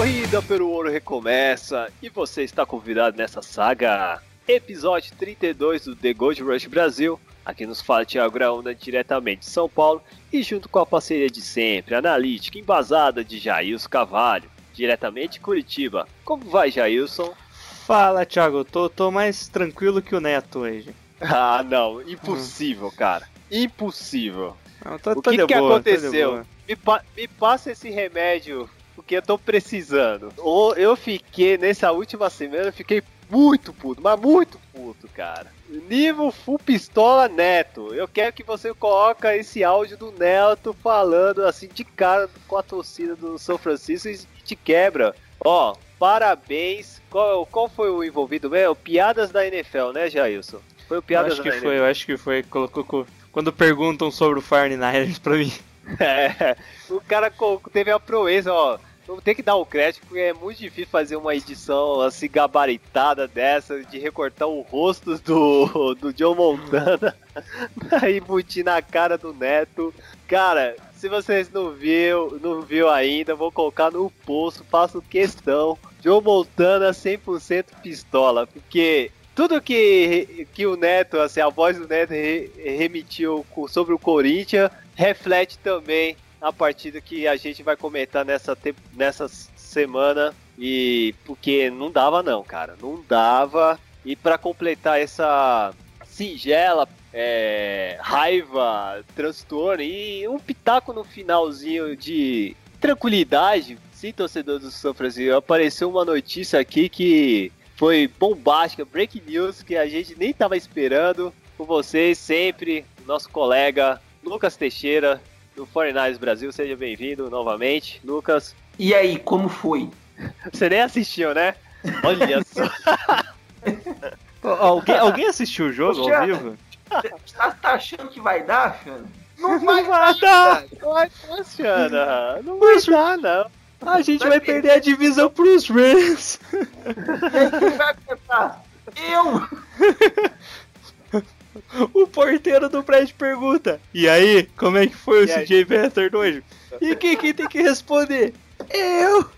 Corrida pelo ouro recomeça e você está convidado nessa saga. Episódio 32 do The Gold Rush Brasil. Aqui nos fala Thiago Graúna diretamente de São Paulo e junto com a parceria de sempre, analítica embasada de Jailson Cavalho, diretamente de Curitiba. Como vai, Jailson? Fala, Thiago. Tô, tô mais tranquilo que o Neto hoje. Ah, não, impossível, cara. Impossível. Não, tô, O tô que, de que boa, de aconteceu? Me, pa- me passa esse remédio, porque eu tô precisando. Ou eu fiquei, nessa última semana, eu fiquei muito puto, mas muito puto, cara. Nível full pistola neto. Eu quero que você coloque esse áudio do Neto falando assim de cara com a torcida do São Francisco e te quebra. Ó, parabéns. Qual, qual foi o envolvido mesmo? Piadas da NFL, né, Jailson? Foi o Piadas acho que da foi, eu acho que foi. Colocou, co- quando perguntam sobre o Fire Niners pra mim. É, o cara teve a proeza, ó. Vamos ter que dar o crédito, porque é muito difícil fazer uma edição assim gabaritada dessa, de recortar o rosto do, do John Montana e embutir na cara do Neto. Cara, se vocês não viu, não viu ainda, vou colocar no post, faço questão. John Montana 100% pistola, porque tudo que, que o Neto, assim, a voz do Neto re- remitiu sobre o Corinthians, reflete também a partida que a gente vai comentar nessa, nessa semana. E porque não dava não, cara, não dava. E para completar essa singela é, raiva, transtorno e um pitaco no finalzinho de tranquilidade, sim, torcedor do São Francisco, apareceu uma notícia aqui que foi bombástica, break news, que a gente nem tava esperando. Com vocês sempre, nosso colega Lucas Teixeira, do 49ers Brasil, seja bem-vindo novamente. Lucas, E aí, como foi? você nem assistiu, né? Olha só. Alguém, alguém assistiu o jogo Poxa. ao vivo? Tá, tá achando que vai dar, Xana? Não vai dar! Não vai funciona. Não vai dar, não. A gente vai perder a divisão pros Rams! Quem vai acertar? Eu! O porteiro do prédio pergunta: E aí, como é que foi o? CJ Beathard hoje? E quem que tem que responder? Eu!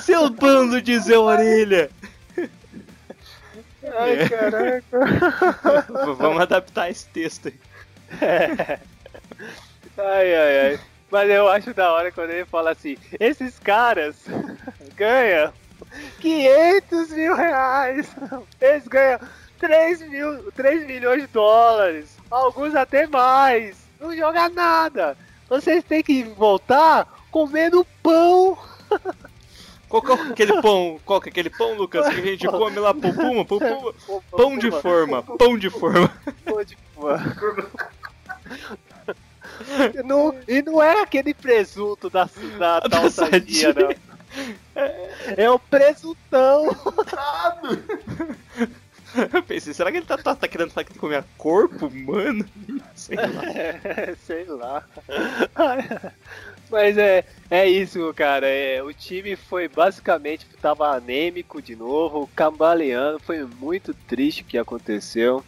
Seu bando de Zé Orelha! Ai, caraca. V- Vamos adaptar esse texto aí. Ai, ai, ai. Mas eu acho da hora quando ele fala assim: esses caras ganham 500 mil reais. Eles ganham 3, mil, 3 milhões de dólares. Alguns até mais. Não joga nada. Vocês têm que voltar comendo pão. Qual que é aquele pão? Qual que é aquele pão, Lucas? Que a gente come lá pro Puma, pro Puma? Pão de forma, pão de forma. Pão de forma. Não- e não é aquele presunto da, da, da Da não. É, é o presuntão. Eu pensei, será que ele tá, tá, tá querendo falar que tem que comer corpo humano? Sei lá. É, sei lá. Mas é, é isso, cara. É, o time foi basicamente tava anêmico de novo, cambaleando. Foi muito triste o que aconteceu.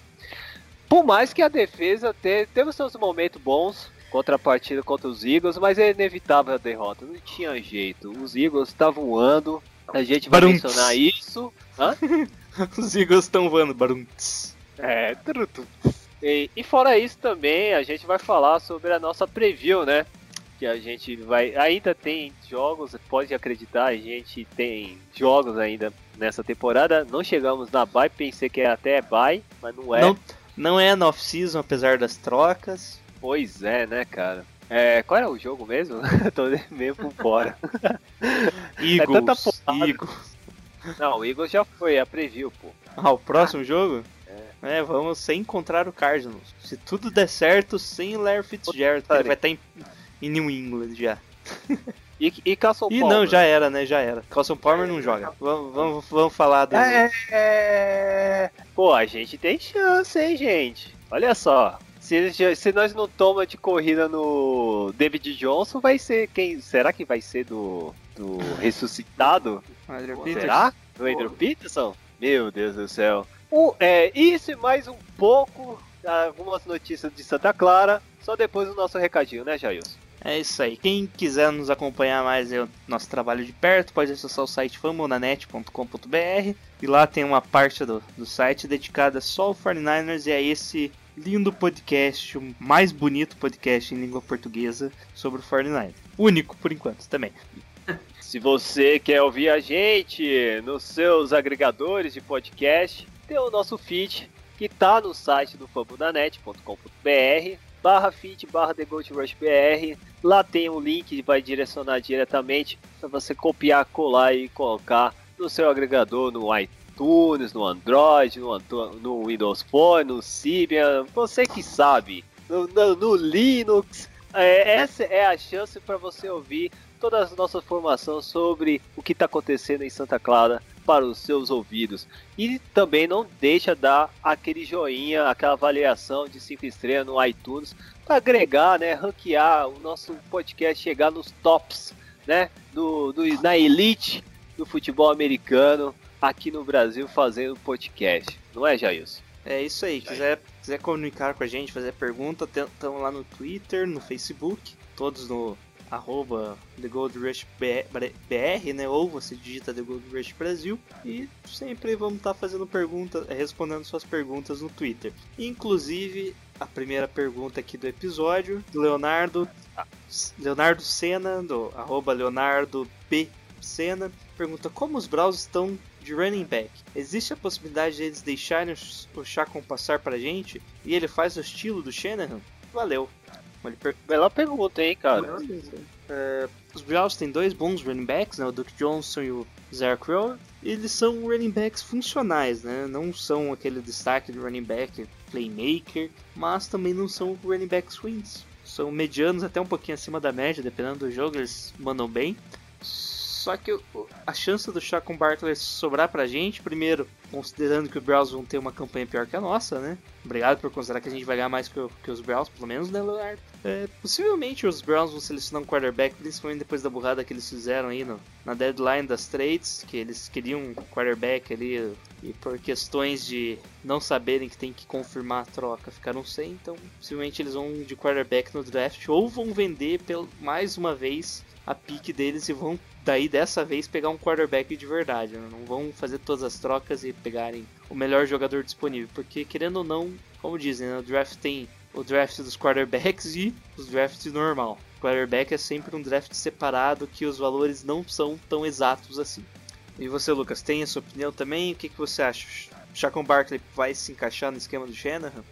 Por mais que a defesa te, teve seus momentos bons contra a partida contra os Eagles, mas é inevitável a derrota. Não tinha jeito. Os Eagles estavam voando. A gente vai Barunts. mencionar isso. Hã? Os Eagles estão voando, barunts. É, truto. E, e fora isso também, a gente vai falar sobre a nossa preview, né? Que a gente vai. Ainda tem jogos, pode acreditar, a gente tem jogos ainda nessa temporada. Não chegamos na bye, pensei que era até bye, mas não é. Não, não é no off-season, apesar das trocas. Pois é, né, cara? É, qual era o jogo mesmo? Tô meio por fora. Eagles, porrada. Eagles. Não, o Eagles já foi, a preview, pô. Ah, o próximo jogo? É, vamos sem encontrar o Cardinals. Se tudo der certo, sem o Larry Fitzgerald, ele vai estar em, em New England já. E, e Castle Ih, Palmer? não, já era, né? Já era. Carlson Palmer não joga. Vamos, vamos, vamos falar do. É, é... Pô, a gente tem chance, hein, gente? Olha só. Se, se nós não toma de corrida no David Johnson, vai ser quem? Será que vai ser do, do ressuscitado? Será? Do Andrew Peterson? Meu Deus do céu. Um, é, isso e mais um pouco, algumas notícias de Santa Clara, só depois do nosso recadinho, né, Jailson? É isso aí. Quem quiser nos acompanhar mais é o nosso trabalho de perto, pode acessar o site famonanet.com.br e lá tem uma parte do, do site dedicada só ao 49ers e a esse lindo podcast, o mais bonito podcast em língua portuguesa sobre o 49ers. Único por enquanto também. Se você quer ouvir a gente nos seus agregadores de podcast, tem o nosso feed que tá no site do fabunanet.com.br barra feed barra The Gold Rush BR. Lá tem um link que vai direcionar diretamente para você copiar, colar e colocar no seu agregador, no iTunes, no Android, no, no Windows Phone, no Symbian, você que sabe, no, no- no Linux. É, essa é a chance para você ouvir todas as nossas informações sobre o que está acontecendo em Santa Clara para os seus ouvidos. E também não deixa dar aquele joinha, aquela avaliação de 5 estrelas no iTunes para agregar, né, ranquear o nosso podcast chegar nos tops, né, do- na elite do futebol americano aqui no Brasil fazendo podcast. Não é, Jailson? É isso aí. Quiser, quiser comunicar com a gente, fazer pergunta, estamos lá no Twitter, no Facebook, todos no arroba The Gold Rush BR, né? Ou você digita The Gold Rush Brasil e sempre vamos estar fazendo perguntas, respondendo suas perguntas no Twitter. Inclusive, a primeira pergunta aqui do episódio, do Leonardo, Leonardo Senna, do arroba Leonardo. Senna, pergunta como os Browns estão de running back. Existe a possibilidade de eles deixarem o Chacon passar pra gente e ele faz o estilo do Shanahan? Valeu. Ele per- Bela pergunta, hein, cara? É, os Browns têm dois bons running backs, né, o Duke Johnson e o Zach Crow. Eles são running backs funcionais, né? Não são aquele destaque de running back playmaker, mas também não são running backs ruins. São medianos até um pouquinho acima da média, dependendo do jogo, eles mandam bem. Só que a chance do Chacon Barkley sobrar pra gente, primeiro, considerando que os Browns vão ter uma campanha pior que a nossa, né? Obrigado por considerar que a gente vai ganhar mais que, que os Browns, pelo menos, né, Leonardo? É, possivelmente os Browns vão selecionar um quarterback, principalmente depois da burrada que eles fizeram aí no, na deadline das trades, que eles queriam um quarterback ali e por questões de não saberem que tem que confirmar a troca ficaram sem, então possivelmente eles vão de quarterback no draft ou vão vender pelo, mais uma vez a pique deles e vão daí dessa vez pegar um quarterback de verdade, né? não vão fazer todas as trocas e pegarem o melhor jogador disponível, porque querendo ou não, como dizem, né, o draft tem o draft dos quarterbacks e os drafts normal. O quarterback é sempre um draft separado que os valores não são tão exatos assim. E você, Lucas, tem a sua opinião também? O que, que você acha? Chacon Barkley vai se encaixar no esquema do Shanahan?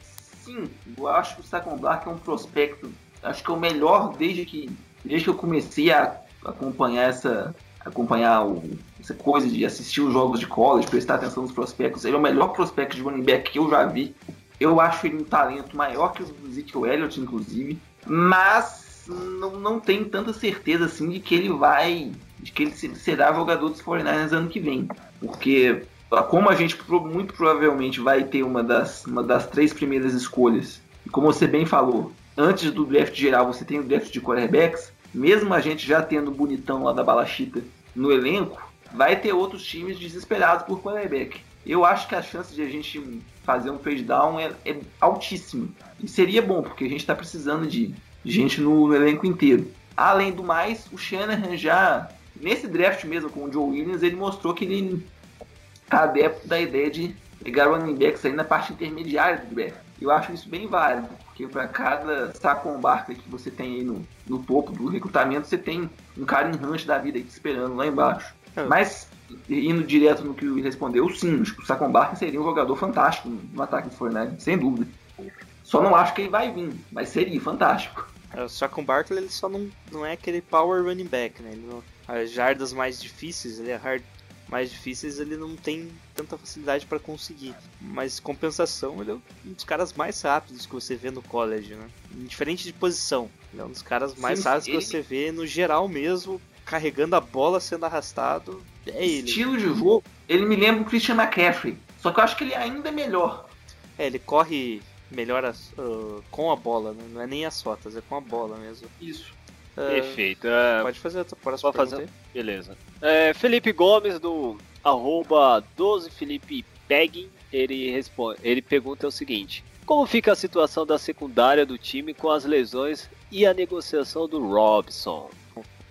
Sim, eu acho que o Saquon Barkley é um prospecto, acho que é o melhor desde que, desde que eu comecei a acompanhar essa acompanhar o- essa coisa de assistir os jogos de college, prestar atenção nos prospectos. Ele é o melhor prospecto de running back que eu já vi. Eu acho ele um talento maior que o Ezekiel Elliott, inclusive, mas não, não tenho tanta certeza assim de que ele vai, de que ele se- será jogador dos 49ers ano que vem, porque como a gente muito provavelmente vai ter uma das, uma das três primeiras escolhas, e como você bem falou, antes do draft geral você tem o draft de quarterbacks, mesmo a gente já tendo o bonitão lá da Balachita no elenco, vai ter outros times desesperados por quarterback. Eu acho que a chance de a gente fazer um trade down é, é altíssima. E seria bom, porque a gente está precisando de gente no, no elenco inteiro. Além do mais, o Shanahan já, nesse draft mesmo com o Joe Williams, ele mostrou que ele tá adepto da ideia de pegar running backs aí na parte intermediária do draft. Eu acho isso bem válido, porque para cada Saquon Barkley que você tem aí no, no topo do recrutamento, você tem um cara em rancho da vida aí te esperando lá embaixo. É. Mas, indo direto no que o Will respondeu, sim, acho que o Saquon Barkley seria um jogador fantástico no ataque do Fortnite, sem dúvida. Só não acho que ele vai vir, mas seria fantástico. É, O Saquon Barkley ele só não, não é aquele power running back, né? Ele não- as jardas mais difíceis, ele é hard mais difíceis, ele não tem tanta facilidade para conseguir. Mas compensação, ele é um dos caras mais rápidos que você vê no college, né? Diferente de posição, ele é um dos caras mais Sim, rápidos ele- que você vê no geral mesmo. carregando a bola sendo arrastado. É ele. Estilo de jogo, ele me lembra o Christian McCaffrey. Só que eu acho que ele ainda é melhor. É, ele corre melhor ah, com a bola, né? não é nem as rotas, é com a bola mesmo. Isso. Ah, Perfeito. é, Pode fazer a próxima Pode fazer? Beleza. É, Felipe Gomes do arroba 12 Felipe Pegging, ele responde, ele pergunta o seguinte: Como fica a situação da secundária do time com as lesões e a negociação do Robson?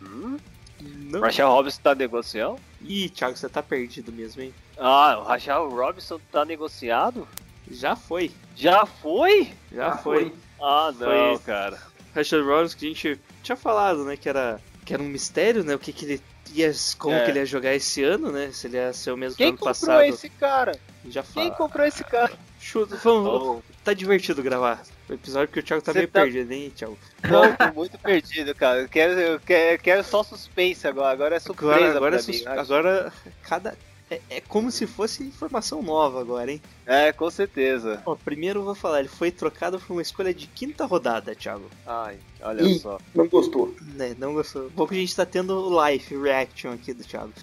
Hum? Não. Rachel Robinson tá negociando? Ih, Thiago, você tá perdido mesmo, hein? Ah, o Rachel Robinson tá negociado? Já foi. Já foi? Já Ah, foi. Ah, não, Foi. cara. Rashad Rollins que a gente tinha falado, né, que era que era um mistério, né, o que que ele ia como É. que ele ia jogar esse ano, né? Se ele ia ser o mesmo que Quem ano comprou passado. esse cara? Já Quem fala. comprou esse cara? Chuta, vamos, Oh, tá divertido gravar. O episódio que o Thiago tá Você meio tá- perdido, hein, Thiago? Não, tô muito perdido, cara. Eu quero, eu quero, eu quero só suspense agora. Agora é surpresa Agora, agora, pra é sus- mim. agora cada é, é como se fosse informação nova agora, hein? É, com certeza. Ó, primeiro eu vou falar, ele foi trocado por uma escolha de quinta rodada, Thiago. Ai, olha Ih. só. Não gostou. Né, não gostou. Pouco a gente tá tendo o live reaction aqui do Thiago.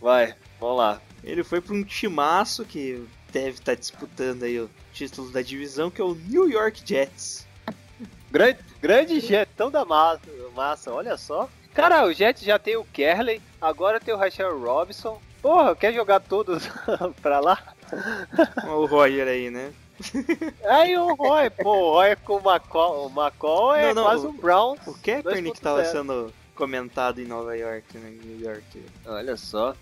Vai, vamos lá. Ele foi para um timaço que deve estar disputando aí o título da divisão, que é o New York Jets. Grande, grande jetão da massa, massa, olha só. Cara, o Jet já tem o Kerley, agora tem o Rachel Robinson. Porra, quer jogar todos pra lá? Olha o Roger aí, né? Aí o Roy, pô, o Roy com o McCall, o McCall é Não, não, quase o- um Brown. O Kaepernick que tava 2.0. sendo comentado em Nova York, né? Em New York. Olha só.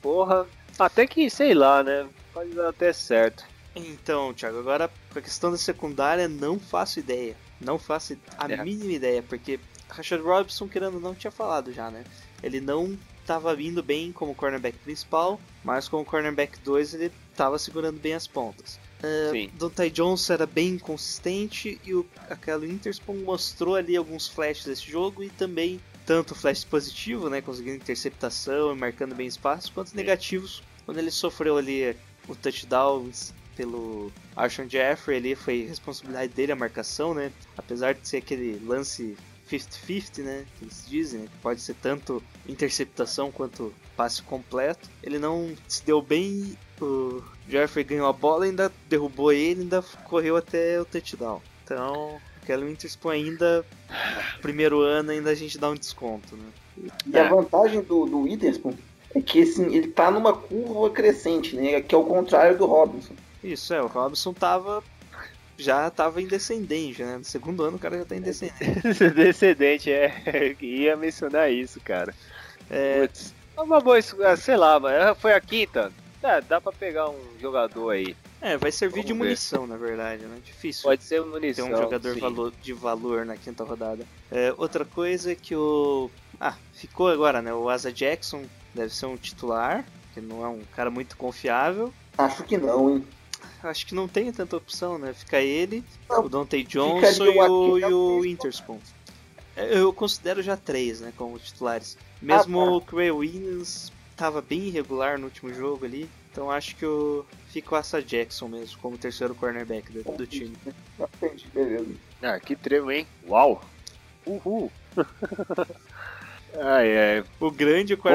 Porra, até que, sei lá, né? Pode dar até certo. Então, Thiago, agora com a questão da secundária, não faço ideia. Não faço a É. mínima ideia, porque Rashad Robinson, querendo ou não, tinha falado já, né? Ele não estava vindo bem como cornerback principal, mas como cornerback 2 ele estava segurando bem as pontas. Uh, Sim. Dontai Johnson era bem inconsistente e o aquela Interspawn mostrou ali alguns flashes desse jogo e também tanto flashes positivos, né, conseguindo interceptação e marcando bem espaço, quanto negativos quando ele sofreu ali o touchdown pelo Arshon Jeffrey, ali foi responsabilidade dele a marcação, né? Apesar de ser aquele lance 50-50, né? Que eles dizem, né? que pode ser tanto interceptação quanto passe completo. Ele não se deu bem, o Jeffrey ganhou a bola, ainda derrubou ele, ainda correu até o touchdown. Então, aquela Interspoon ainda, primeiro ano, ainda a gente dá um desconto, né? E a vantagem do, do Witherspoon é que assim, ele tá numa curva crescente, né? Que é o contrário do Robinson. Isso, é, o Robson tava. Já tava em descendente, né? No segundo ano o cara já tá em descendente. Descendente, é. Ia mencionar isso, cara. É, Putz. É uma boa, ah, sei lá, mas foi a quinta. É, dá pra pegar um jogador aí. é, vai servir de Vamos ver. munição, na verdade, né? Difícil Pode ser ter munição. um jogador valor- de valor na quinta rodada. É, outra coisa é que o. Ah, ficou agora, né? O Asa Jackson deve ser um titular, que não é um cara muito confiável. Acho que não, hein? Acho que não tem tanta opção, né? Fica ele, Não, o Dante Johnson e o, e o. Interspawn. É, Eu considero já três, né, como titulares. Mesmo Ah, tá. o Cray Williams estava bem irregular no último jogo ali, então acho que o fica o Asa Jackson mesmo, como terceiro cornerback do, do time. Entendi, beleza. Ah, que trevo, hein? Uau! Uhul! ai, ai. O grande um que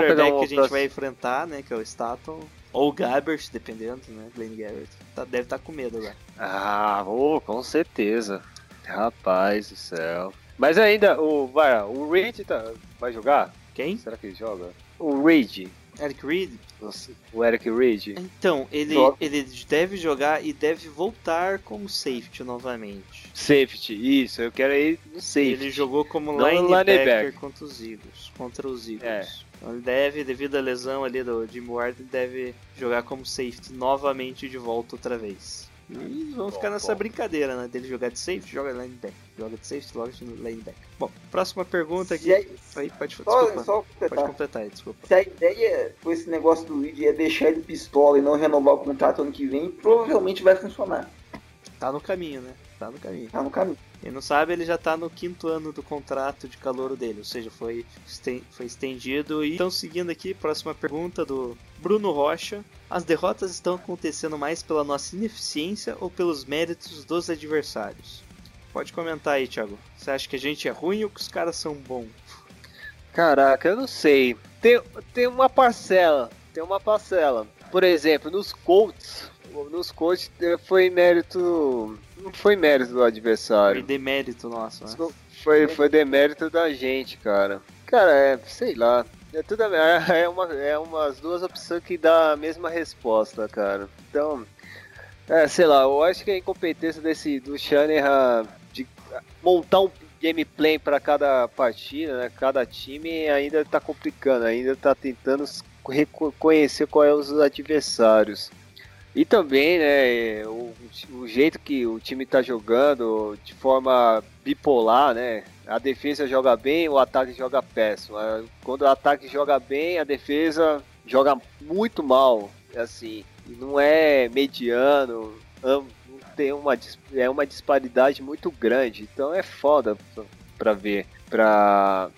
a gente próximo. vai enfrentar, né, que é o Staton, ou o Gabbert, dependendo, né, Blaine Gabbert. Tá- deve estar com medo agora. Ah, oh, com certeza. Rapaz do céu. Mas ainda, o, vai, o Reed tá, vai jogar? Quem? Será que ele joga? O Reed. Eric Reed? Nossa, O Eric Reed. Então, ele, ele deve jogar e deve voltar como safety novamente. Safety, isso, eu quero ir no safety. Ele jogou como Não linebacker, linebacker. contra os Eagles. Contra os Eagles. É. Então ele deve, devido à lesão ali do Jimmy Ward, ele deve jogar como safety novamente de volta outra vez. E vamos Bom, ficar nessa bom. brincadeira, né? Dele jogar de safety, joga linebacker. Joga de safety, joga de linebacker. Bom, próxima pergunta aqui. Se a, Aí, pode, só, desculpa. só Pode completar. completar aí, desculpa. Se a ideia com esse negócio do Reed é deixar ele pistola e não renovar o contrato ano que vem, provavelmente vai funcionar. Tá no caminho, né? Tá no caminho. Tá no caminho. Quem não sabe, ele já tá no quinto ano do contrato de calouro dele, ou seja, foi, foi estendido. E então, seguindo aqui, próxima pergunta do Bruno Rocha. As derrotas estão acontecendo mais pela nossa ineficiência ou pelos méritos dos adversários? Pode comentar aí, Thiago. Você acha que a gente é ruim ou que os caras são bons? Caraca, eu não sei. Tem, tem uma parcela. Tem uma parcela. Por exemplo, nos Colts. Nos Colts eh, foi mérito. Não foi mérito do Foi adversário. demérito nosso, né? Foi, foi demérito da gente, cara. Cara, é, sei lá. É tudo é, uma é umas duas opções que dá a mesma resposta, cara. Então, é, sei lá, eu acho que a incompetência desse do Shanahan de montar um gameplay para cada partida, né, cada time ainda tá complicando, ainda tá tentando s- reco- conhecer qual é os adversários. E também, né, o, o jeito que o time tá jogando de forma bipolar, né? A defesa joga bem, o ataque joga péssimo. Ah, Quando o ataque joga bem, a defesa joga muito mal, assim. E não é mediano, tem uma é uma disparidade muito grande. Então é foda pra ver, pra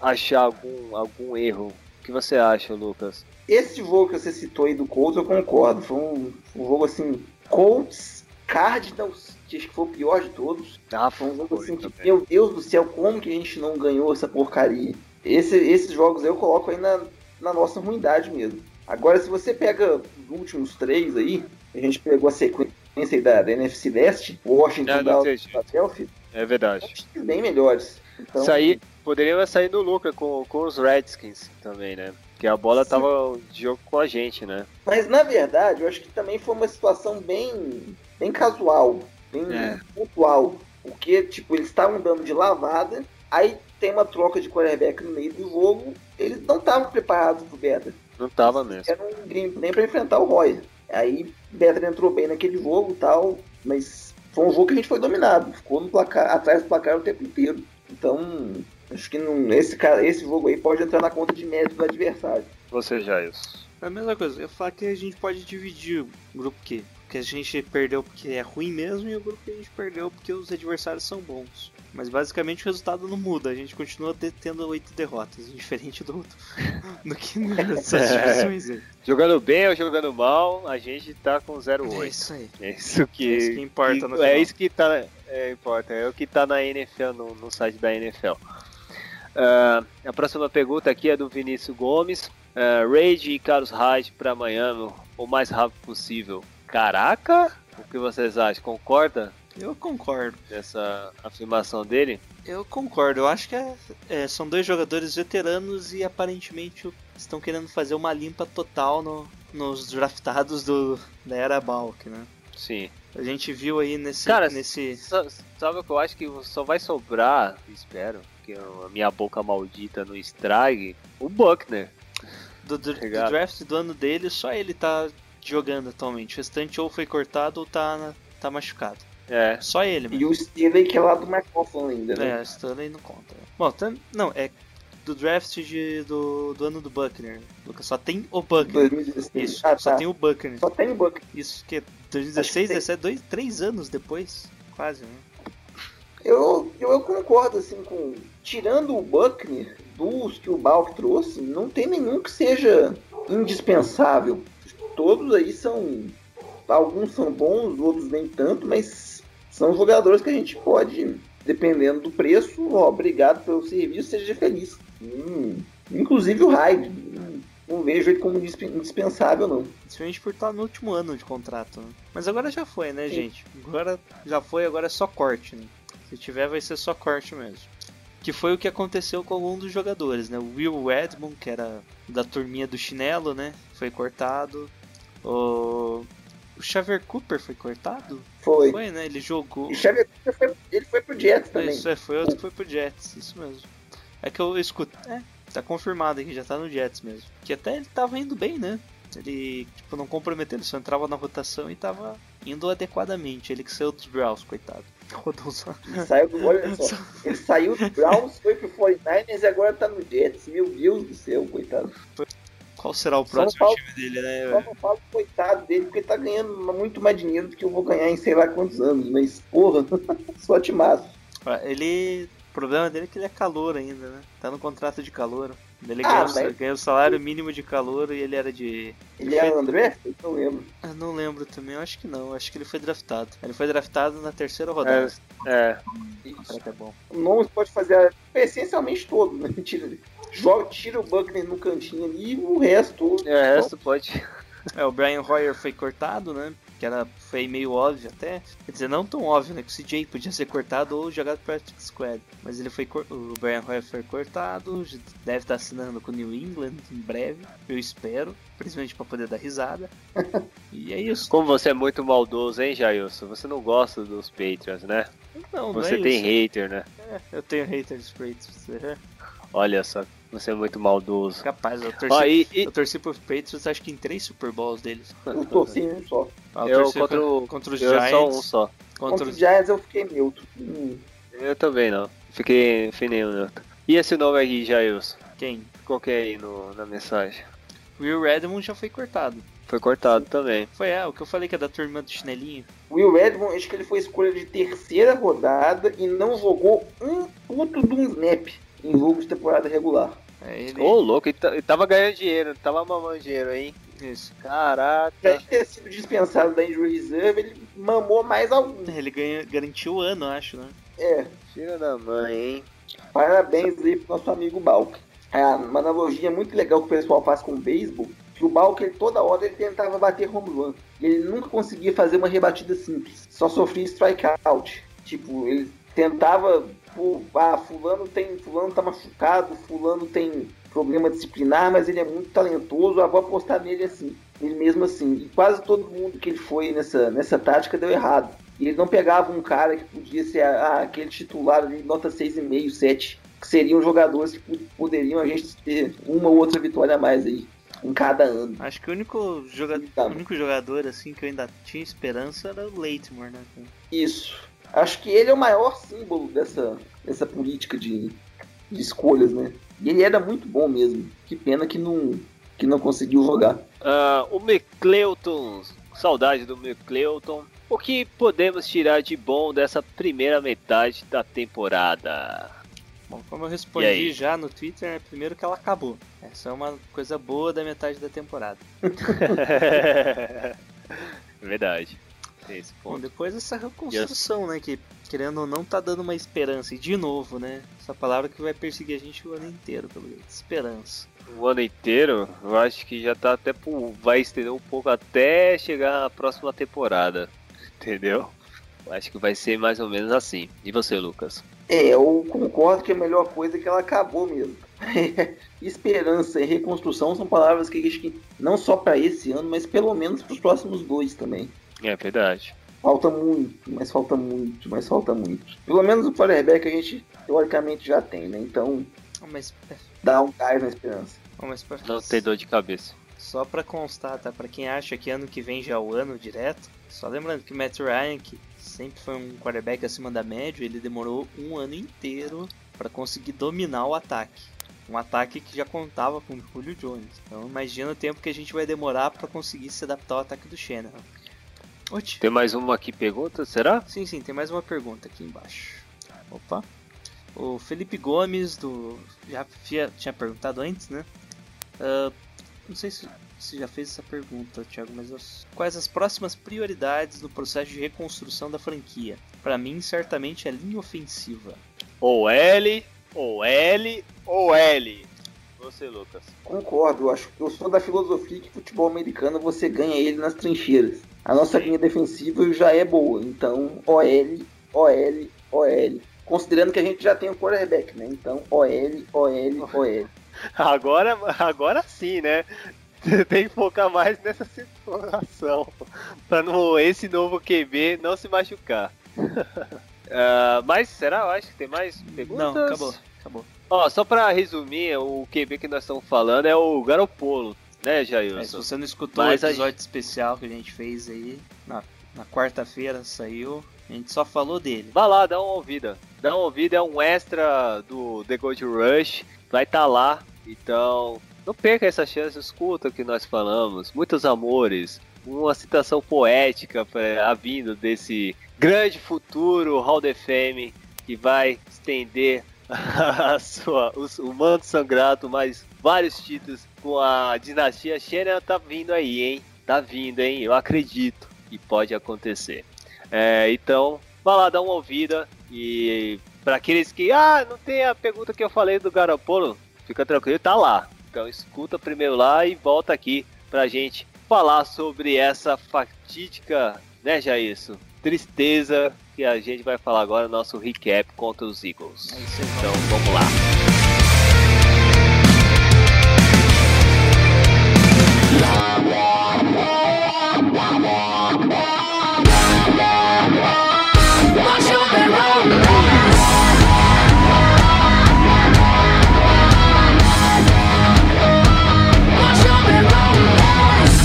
achar algum algum erro. O que você acha, Lucas? Esse jogo que você citou aí do Colts, eu concordo. Foi um, um jogo assim, Colts, Cardinals, que acho que foi o pior de todos. Ah, Foi um jogo assim que, também. meu Deus do céu, como que a gente não ganhou essa porcaria? Esse- esses jogos eu coloco aí na, na nossa ruindade mesmo. Agora, se você pega os últimos três aí, a gente pegou a sequência aí da, da NFC Leste, Washington, Dallas. Philadelphia, É verdade. bem melhores. Então, Sair, poderia sair do lucro com, com os Redskins também, né? Porque a bola Sim. tava de jogo com a gente, né? Mas na verdade, eu acho que também foi uma situação bem, bem casual, bem É. pontual. Porque, tipo, eles estavam dando de lavada, aí tem uma troca de quarterback no meio do jogo, eles não estavam preparados pro Beta. Não tava mesmo. Era um gameplay pra enfrentar o Roy. Aí o Beta entrou bem naquele jogo e tal, mas foi um jogo que a gente foi dominado, ficou no placar, atrás do placar o tempo inteiro. Então, acho que não, esse, cara, esse jogo aí pode entrar na conta de mérito do adversário. Você, Jailson. É a mesma coisa, eu falo que a gente pode dividir o grupo Q. Que a gente perdeu porque é ruim mesmo e o grupo que a gente perdeu porque os adversários são bons. Mas basicamente o resultado não muda, a gente continua te- tendo oito derrotas, diferente do, do que nessas divisões aí. Jogando bem ou jogando mal, a gente tá com É 0-8. isso aí. É isso que, É isso que importa no é final. isso que tá, é, importa, é o que tá na NFL, no, no site da NFL. Ah, a próxima pergunta aqui é do Vinícius Gomes. Uh, Raid e Carlos Hyde para amanhã, no- o mais rápido possível. Caraca! O que vocês acham? Concorda Eu concordo. dessa afirmação dele? Eu concordo, eu acho que é- é, são dois jogadores veteranos e aparentemente estão querendo fazer uma limpa total no- nos draftados do, da era Balk, né? Sim. A gente viu aí nesse. Cara, nesse... Sa- Sabe o que eu acho que só vai sobrar, espero, que a minha boca maldita não estrague, o Buckner. do, do- do Obrigado. draft do ano dele, só ele tá jogando atualmente. O restante ou foi cortado ou tá, tá machucado. É. Só ele, mano. E o Steeley que é lá do McCoffin ainda, né? É, Stanley não conta. Bom, tam- não, é do draft de, do, do ano do Buckner. Lucas, só tem o Buckner. 2016. Isso, Ah, só tá. tem o Buckner. Só tem o Buck. Isso que é Acho 2016, que tem. 17, dois, três anos depois. Quase, né? Eu, eu, eu concordo, assim, com. Tirando o Buckner, dos que o Balk trouxe, não tem nenhum que seja indispensável. Todos aí são. Alguns são bons, outros nem tanto, mas são jogadores que a gente pode, dependendo do preço, ó, obrigado pelo serviço, seja feliz. Hum, inclusive o Hyde. Não vejo ele como indisp- indispensável, não. Principalmente por estar no último ano de contrato, né? Mas agora já foi, né, Sim. gente? Agora já foi, agora é só corte, né? Se tiver, vai ser só corte mesmo. Que foi o que aconteceu com algum dos jogadores, né? O Will Edmond, que era da turminha do chinelo, né? Foi cortado. O, o Xavier Cooper foi cortado? Foi. Foi, né? Ele jogou. E Xavier Cooper foi, ele foi pro Jets também. Isso, é, foi outro que foi pro Jets, isso mesmo. É que eu escuto. É, tá confirmado aqui, já tá no Jets mesmo. Que até ele tava indo bem, né? Ele, tipo, não comprometeu, ele só entrava na rotação e tava indo adequadamente. Ele que saiu dos Browns, coitado. Rodou só. Ele saiu do, olha só, ele saiu do Browns, foi pro 49ers e agora tá no Jets. Meu Deus do céu, coitado. Qual será o próximo fala- time dele, né? Só não falo coitado dele, porque ele tá ganhando muito mais dinheiro do que eu vou ganhar em sei lá quantos anos. Mas, porra, só timaço. Ah, Ele. O problema dele é que ele é calor ainda, né? Tá no contrato de calor. Ele Ah, ganhou, o- mas- ganhou o salário mínimo de calor e ele era de. Ele é André? Eu não lembro. Eu não lembro também, eu acho que não. eu Acho que ele foi draftado. Ele foi draftado na terceira rodada. É, O cara que é bom. O nome pode fazer essencialmente todo, né? Mentira. joga, tira o Buckner no cantinho ali e o resto. É, o resto pode. É, o Brian Hoyer foi cortado, né? Que era, foi meio óbvio até. Quer dizer, não tão óbvio, né? Que o CJ podia ser cortado ou jogado para Practice Squad. Mas ele foi o Brian Hoyer foi cortado, deve estar assinando com o New England em breve, eu espero. Principalmente para poder dar risada. E é isso. Como você é muito maldoso, hein, Jailson? Você não gosta dos Patriots, né? Não, não Você é tem isso. hater, né? É, eu tenho haters Patriots. É Olha só, você é muito maldoso. capaz, eu torci, e, e- eu torci pro Patriots acho que em três Super Bowls deles. Eu torci um só. Ah, eu contra, o- contra os eu Giants. só um só. Contra Contra os Giants eu fiquei neutro. Hum, Eu também não. Fiquei nenhum neutro. E esse nome aí, Jailson? quem? Coloquei aí no, na mensagem. Will Redmond já foi cortado. Foi cortado também. Foi é, o que eu falei que é da turma do chinelinho. Will Redmond, acho que ele foi escolha de terceira rodada e não jogou um puto de um snap em jogo de temporada regular. É ele. Ô, louco, ele, ta- ele tava ganhando dinheiro, tava mamando dinheiro, hein? Isso. Caraca. de ter sido dispensado da injury reserve, ele mamou mais algum. Ele ganha, garantiu o ano, acho, né? É, Tira da mãe, hein? parabéns aí pro nosso amigo Balk. É uma analogia muito legal que o pessoal faz com o beisebol, que o Balk, ele, toda hora ele tentava bater home run. E ele nunca conseguia fazer uma rebatida simples. Só sofria strikeout. Tipo, ele tentava, pô, ah, fulano tem, fulano tá machucado, fulano tem problema disciplinar, mas ele é muito talentoso, ah, vou apostar nele assim. Ele mesmo assim. E quase todo mundo que ele foi nessa, nessa tática deu errado. E ele não pegava um cara que podia ser ah, aquele titular ali, nota 6,5, 7, que seriam jogadores que poderiam a gente ter uma ou outra vitória a mais aí em cada ano. Acho que o único, joga... Tá. o único jogador assim que eu ainda tinha esperança era o Leighton, né? Isso. Acho que ele é o maior símbolo dessa, dessa política de, de escolhas, né? E ele era muito bom mesmo. Que pena que não, que não conseguiu jogar. Ah, o McCleuton, saudade do McCleuton. O que podemos tirar de bom dessa primeira metade da temporada? Bom, como eu respondi já no Twitter, é primeiro que ela acabou. Essa é uma coisa boa da metade da temporada. Verdade. Esse Bom, ponto. depois essa reconstrução, né? Que querendo ou não tá dando uma esperança. E de novo, né? Essa palavra que vai perseguir a gente o ano inteiro, pelo jeito. Esperança. O ano inteiro, eu acho que já tá até pro... vai estender um pouco até chegar a próxima temporada. Entendeu? Eu acho que vai ser mais ou menos assim. E você, Lucas? É, eu concordo que a melhor coisa é que ela acabou mesmo. Esperança e reconstrução são palavras que acho que não só para esse ano, mas pelo menos para os próximos dois também. É verdade. Falta muito, mas falta muito, mas falta muito. Pelo menos o quarterback a gente teoricamente já tem, né? Então Mas, dá um gás na esperança. mas pra- Não tem dor de cabeça. Só pra constar, tá? Pra quem acha que ano que vem já é o ano direto, só lembrando que o Matt Ryan, que sempre foi um quarterback acima da média, ele demorou um ano inteiro pra conseguir dominar o ataque. Um ataque que já contava com o Julio Jones. Então imagina o tempo que a gente vai demorar pra conseguir se adaptar ao ataque do Shannon. Oti. Tem mais uma aqui pergunta, será? Sim, sim, tem mais uma pergunta aqui embaixo. Opa. O Felipe Gomes, do. Já tinha, perguntado antes, né? Ah, não sei se você já fez essa pergunta, Thiago, mas eu- quais as próximas prioridades no processo de reconstrução da franquia? Pra mim, certamente é linha ofensiva. Ou L, ou L, ou L. Você, Lucas. Concordo, eu acho que eu sou da filosofia que futebol americano você ganha ele nas trincheiras. A nossa linha defensiva já é boa, então OL, OL, OL. Considerando que a gente já tem o quarterback, né? Então OL, OL, OL. Agora, agora sim, né? Tem que focar mais nessa situação. Pra não, esse novo QB não se machucar. Ah, mas será? Eu acho que tem mais perguntas. Não, acabou, acabou. Ó, só pra resumir, o QB que nós estamos falando é o Garopolo, né, É, se você não escutou o episódio especial que a gente fez aí, na, na quarta-feira saiu, a gente só falou dele. Vai lá, dá uma ouvida. Dá uma ouvida, é um extra do The Gold Rush. Vai estar lá. Então, não perca essa chance, escuta o que nós falamos. Muitos amores. Uma citação poética pra, a vindo desse grande futuro Hall of Fame que vai estender a sua, os- o manto sangrado, mais vários títulos com a dinastia Shannon tá vindo aí, hein? Tá vindo, hein? Eu acredito que pode acontecer. É, então, vá lá dar uma ouvida e para aqueles que ah, não tem a pergunta que eu falei do Garopolo, fica tranquilo, tá lá. Então escuta primeiro lá e volta aqui pra gente falar sobre essa fatídica, né, Jairson? Tristeza que a gente vai falar agora no nosso recap contra os Eagles. Então vamos lá.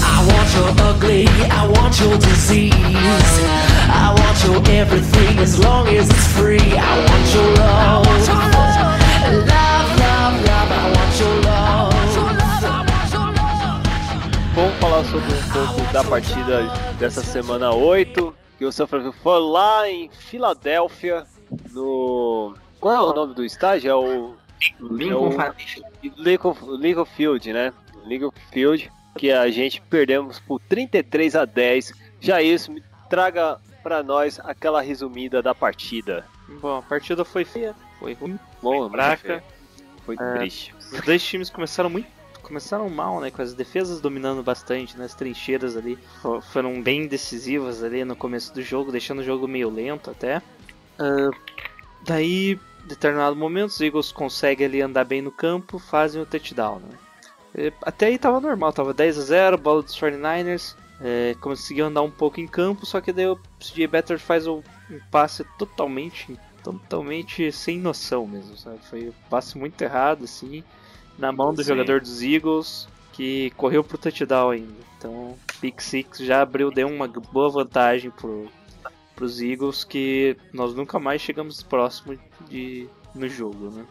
I want your ugly, I want your disease. I want your everything as long as it's free. I want your love. Love, sobre um pouco da partida dessa semana 8, que o São Francisco foi lá em Filadélfia, no... Qual é o nome do estádio? É o Lincoln Foundation. Lincoln, Lincoln Field, né? Lincoln Field, que a gente perdemos por 33 a 10. Já isso, me traga pra nós aquela resumida da partida. Bom, a partida foi feia, foi ruim. Bom, fraca. Foi É. triste. Os dois times começaram muito. Começaram mal, né? Com as defesas dominando bastante, né? As trincheiras ali fo- foram bem decisivas ali no começo do jogo, deixando o jogo meio lento até. Ah, daí, em determinado momento, os Eagles conseguem ali andar bem no campo, fazem o touchdown, né? E Até aí tava normal, tava 10 a 0 bola dos 49ers. É, conseguiu andar um pouco em campo, só que daí o CJ Better faz um passe totalmente, totalmente sem noção mesmo, sabe? Foi um passe muito errado, assim, na mão do Sim. jogador dos Eagles, que correu pro touchdown ainda. Então, Pick Six já abriu, deu uma boa vantagem pro, pros Eagles, que nós nunca mais chegamos próximo de no jogo, né?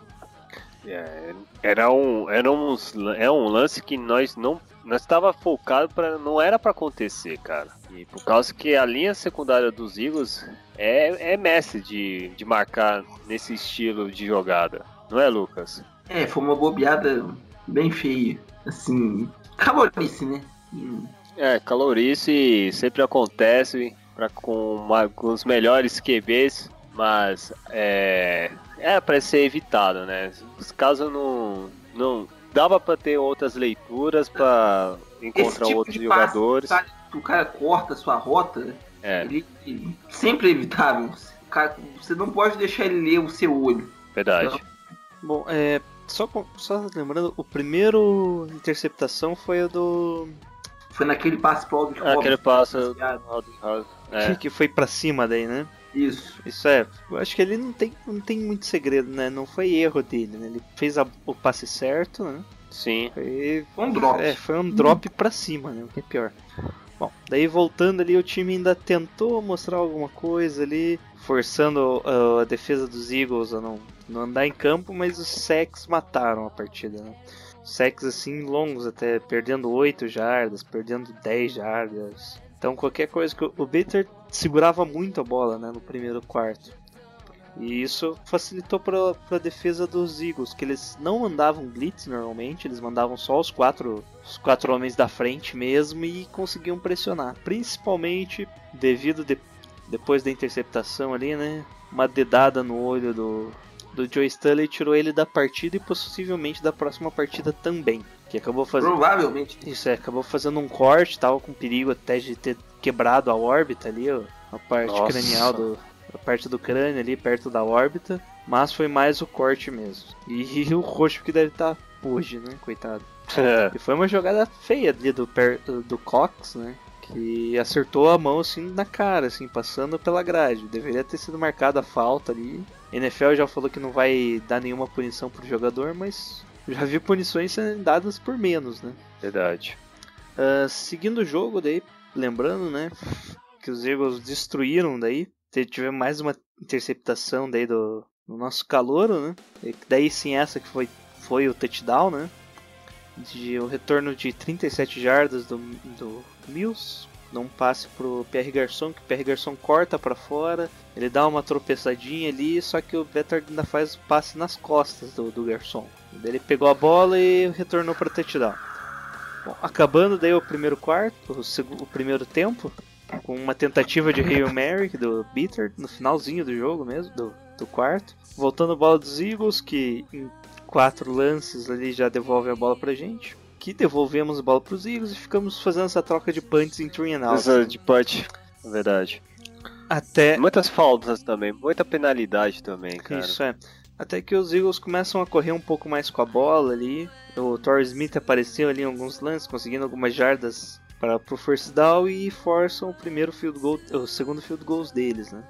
É, era um, era um, é um lance que nós não, nós estava focado para, não era para acontecer, cara. E por causa que a linha secundária dos Eagles é, é mestre de, de marcar nesse estilo de jogada, não é, Lucas? É, foi uma bobeada bem feia. Assim, calorice, né? Hum, É, calorice sempre acontece pra, com, uma- com os melhores QBs, mas é, é para ser evitado, né? Os casos não, não dava para ter outras leituras para encontrar tipo outros passe, jogadores. o cara corta a sua rota, É, ele ele- sempre é evitável. Cara- você não pode deixar ele ler o seu olho. verdade. Bom, é, só, só lembrando, o primeiro interceptação foi o do Foi naquele passe pro Aldrich Ah, Aquele passo. baseado. É, que foi pra cima daí, né? Isso. Isso é, eu acho que ele não tem, não tem muito segredo, né? Não foi erro dele, né? Ele fez a- o passe certo, né? sim. Foi, Foi um drop. é, foi um drop pra cima, né? O que é pior. Bom, daí voltando ali, o time ainda tentou mostrar alguma coisa ali, forçando uh, a defesa dos Eagles a não, não andar em campo, mas os sacks mataram a partida, né? Sacks assim longos até, perdendo 8 jardas, perdendo 10 jardas. Então qualquer coisa que o- o Bitter segurava muito a bola, né, no primeiro quarto. E isso facilitou para a defesa dos Eagles, que eles não mandavam blitz normalmente, eles mandavam só os quatro, os quatro homens da frente mesmo e conseguiam pressionar. Principalmente devido de, depois da interceptação ali, né? Uma dedada no olho do, do Joe Stanley tirou ele da partida e possivelmente da próxima partida também. Que acabou fazendo. Provavelmente. Isso é, acabou fazendo um corte, tava com perigo até de ter quebrado a órbita ali, ó, a parte Nossa. cranial do. A parte do crânio ali perto da órbita. Mas foi mais o corte mesmo. E, o roxo que deve estar hoje, né? Coitado. E foi uma jogada feia ali do, do Cox, né? Que acertou a mão assim na cara, assim, passando pela grade. Deveria ter sido marcada a falta ali. NFL já falou que não vai dar nenhuma punição pro jogador, mas já vi punições sendo dadas por menos, né? Verdade. Ah, seguindo o jogo, daí, lembrando, né, que os Eagles destruíram daí, tivemos mais uma interceptação daí do, do nosso calouro, né, e daí sim essa que foi, foi o touchdown, né, de o retorno de 37 jardas do, do Mills, um passe pro Pierre Garçon, que o Pierre Garçon corta pra fora, ele dá uma tropeçadinha ali, só que o Better ainda faz o passe nas costas do, do Garçon. Ele pegou a bola e retornou para touchdown. Bom, acabando daí o primeiro quarto, o, o primeiro tempo, com uma tentativa de Hail Mary do Bitter no finalzinho do jogo mesmo, do, do quarto. Voltando a bola dos Eagles, que quatro lances ali já devolvem a bola pra gente. Que devolvemos a bola pros Eagles e ficamos fazendo essa troca de punts em three and out. Essa de punch, é verdade. Até Muitas faltas também, muita penalidade também, cara. Isso é. Até que os Eagles começam a correr um pouco mais com a bola ali. O Torres Smith apareceu ali em alguns lances, conseguindo algumas jardas para pro first down e forçam o primeiro field goal, o segundo field goals deles, né?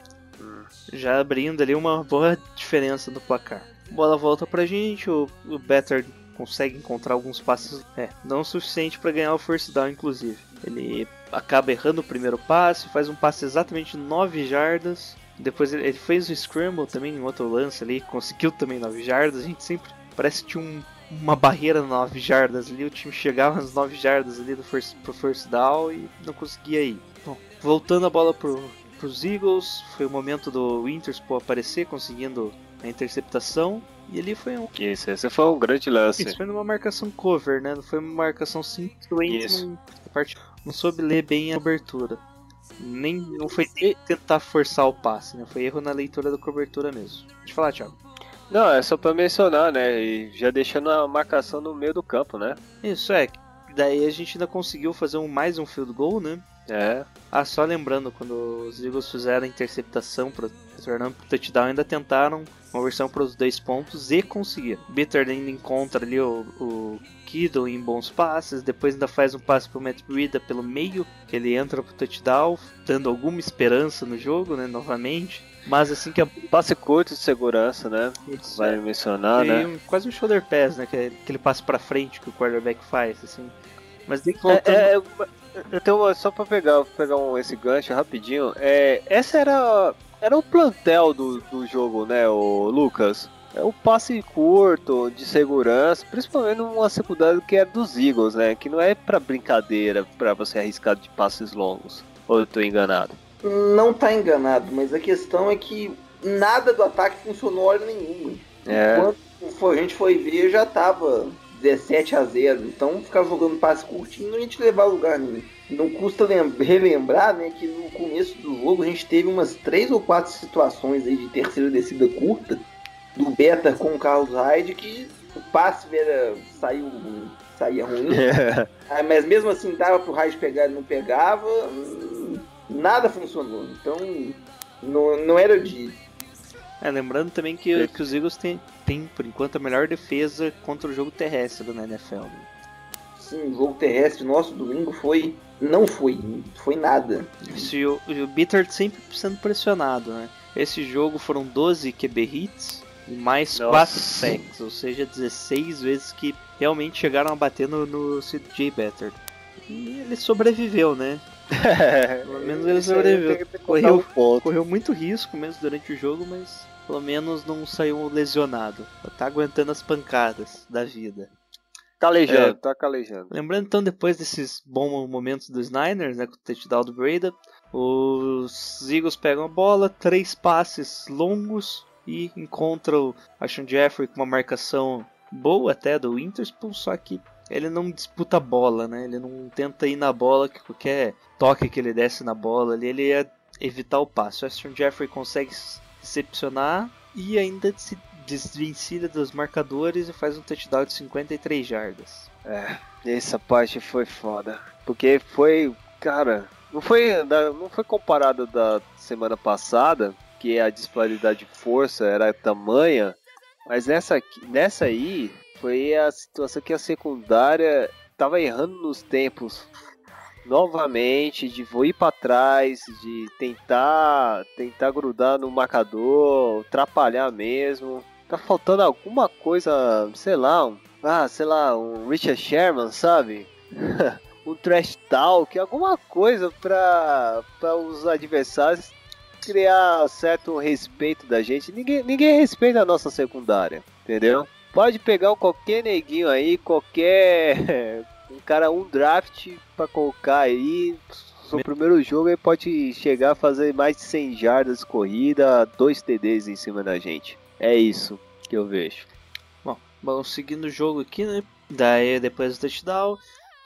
Já abrindo ali uma boa diferença no placar. Bola volta pra gente, o, o Better consegue encontrar alguns passes, é, não o suficiente para ganhar o first down, inclusive. Ele acaba errando o primeiro passe, faz um passe exatamente 9 jardas. Depois ele, ele fez o scramble também em outro lance ali, conseguiu também 9 jardas. A gente sempre parece que tinha um, uma barreira 9 jardas ali, o time chegava nas 9 jardas ali do first, pro first down e não conseguia ir. Bom, voltando a bola pro, pros Eagles, foi o momento do Winterspool aparecer, conseguindo a interceptação. E ali foi um. Isso, esse foi um grande lance. Isso foi numa marcação cover, né? Não foi uma marcação simples. Isso. não, a parte, não soube ler bem a cobertura. Nem, não foi nem tentar forçar o passe, né? Foi erro na leitura da cobertura mesmo. Deixa eu falar, Thiago. Não, é só pra mencionar, né? E já deixando a marcação no meio do campo, né? Isso é. Daí a gente ainda conseguiu fazer um, mais um field goal, né? É. Ah, só lembrando, quando os Eagles fizeram a interceptação para retornando pro touchdown, ainda tentaram uma versão para os dois pontos e conseguiram. Bitter ainda encontra ali o, o Kittle em bons passes, depois ainda faz um passe pro Matt Breida pelo meio, que ele entra pro touchdown, dando alguma esperança no jogo, né, novamente. Mas assim que a Passe curto de segurança, né? Vai mencionar, e né? um- quase um shoulder pass, né, que é aquele passe para frente que o quarterback faz, assim. Mas daí É, voltando, é, é, então, só pra pegar, pegar um, esse gancho rapidinho, é, essa era, era o plantel do, do jogo, né, o Lucas? É o passe curto, de segurança, principalmente numa secundária que é dos Eagles, né? Que não é pra brincadeira, pra você arriscar de passes longos. Ou eu tô enganado? Não tá enganado, mas a questão é que nada do ataque funcionou hora nenhuma. É. Foi- a gente foi ver, já tava 17 a 0. Então ficar jogando passe curtinho a gente levar a lugar nenhum. Não custa lem- relembrar né, que no começo do jogo a gente teve umas três ou quatro situações aí de terceira descida curta do Beta com o Carlos Hyde que o passe era, saiu, saía ruim. Ah, mas mesmo assim dava pro Hyde pegar e não pegava. hum, Nada funcionou. Então não, não era de. É, lembrando também que, que os Eagles têm, têm, por enquanto, a melhor defesa contra o jogo terrestre na NFL. né? Sim, o jogo terrestre nosso domingo foi. Não foi. Foi nada. O, o Bitter sempre sendo pressionado, né? Esse jogo foram 12 QB hits e mais Nossa. 4 sacks, ou seja, 16 vezes que realmente chegaram a bater no, no CJ Better. E ele sobreviveu, né? Pelo menos ele sobreviveu. Correu, correu muito risco mesmo durante o jogo, mas pelo menos não saiu lesionado. Tá aguentando as pancadas da vida. Calejando, É. tá calejando. Lembrando então, depois desses bons momentos dos Niners, né, com o touchdown do Breda, os Eagles pegam a bola, três passes longos e encontram o Ashon Jeffrey com uma marcação boa até do Winterspool, só que ele não disputa a bola, né? Ele não tenta ir na bola, que qualquer toque que ele desce na bola ali, ele ia evitar o passe. O Ashton Jeffrey consegue se decepcionar e ainda se desvencilha dos marcadores e faz um touchdown de 53 jardas. É, essa parte foi foda. Porque foi, cara, não foi, não foi comparado da semana passada, que a disparidade de força era tamanha, mas nessa, nessa aí foi a situação que a secundária tava errando nos tempos novamente, de vou ir para trás, de tentar tentar grudar no marcador, atrapalhar mesmo. Tá faltando alguma coisa, sei lá, um, ah, sei lá, um Richard Sherman, sabe? um trash talk, alguma coisa pra, pra os adversários criar certo respeito da gente. Ninguém, ninguém respeita a nossa secundária, entendeu? Pode pegar qualquer neguinho aí, qualquer um cara, um draft pra colocar aí. No primeiro jogo ele pode chegar a fazer mais de 100 jardas de corrida, dois TDs em cima da gente. É isso que eu vejo. Bom, bom, seguindo o jogo aqui, né? Daí depois do touchdown,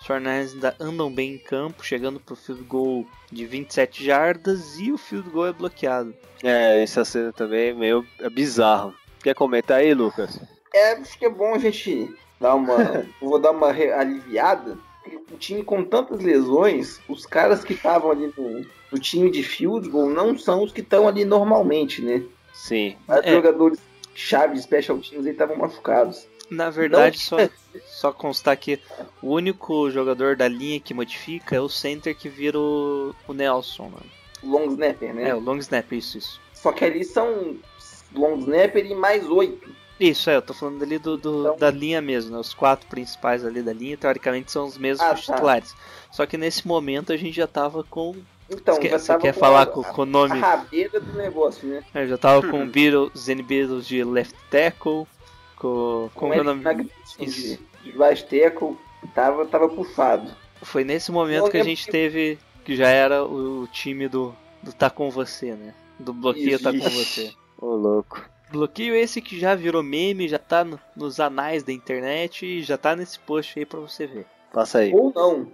os 49ers ainda andam bem em campo, chegando pro field goal de 27 jardas e o field goal é bloqueado. É, essa cena também é meio é bizarro. Quer comentar aí, Lucas? É, acho que é bom a gente dar uma. vou dar uma aliviada. O time com tantas lesões, os caras que estavam ali no, no time de field goal não são os que estão ali normalmente, né? Sim. Os É. jogadores chave de special teams aí estavam machucados. Na verdade, só, só constar que o único jogador da linha que modifica é o center que vira o, o Nelson, né? Long snapper, né? É, o long snap, isso, isso. Só que ali são long snapper e mais oito. Isso, é, eu tô falando ali do, do- Então- da linha mesmo, né? Os quatro principais ali da linha, teoricamente, são os mesmos Ah, dos tá. titulares. Só que nesse momento a gente já tava com. Então, você quer, você quer com falar a, com, com o a nome? rabeira do negócio, né? Eu já tava com o Beatles, Zen Beatles de left tackle, com. Com Como é o nome? Isso. de, de right tackle, tava, tava puxado. Foi nesse momento Eu que a gente que- teve. Que já era o time do, do Tá Com Você, né? Do bloqueio Isso, Tá Com. Você. Ô, louco. Bloqueio esse que já virou meme, já tá no- nos anais da internet e já tá nesse post aí pra você ver. Passa aí. Ou não.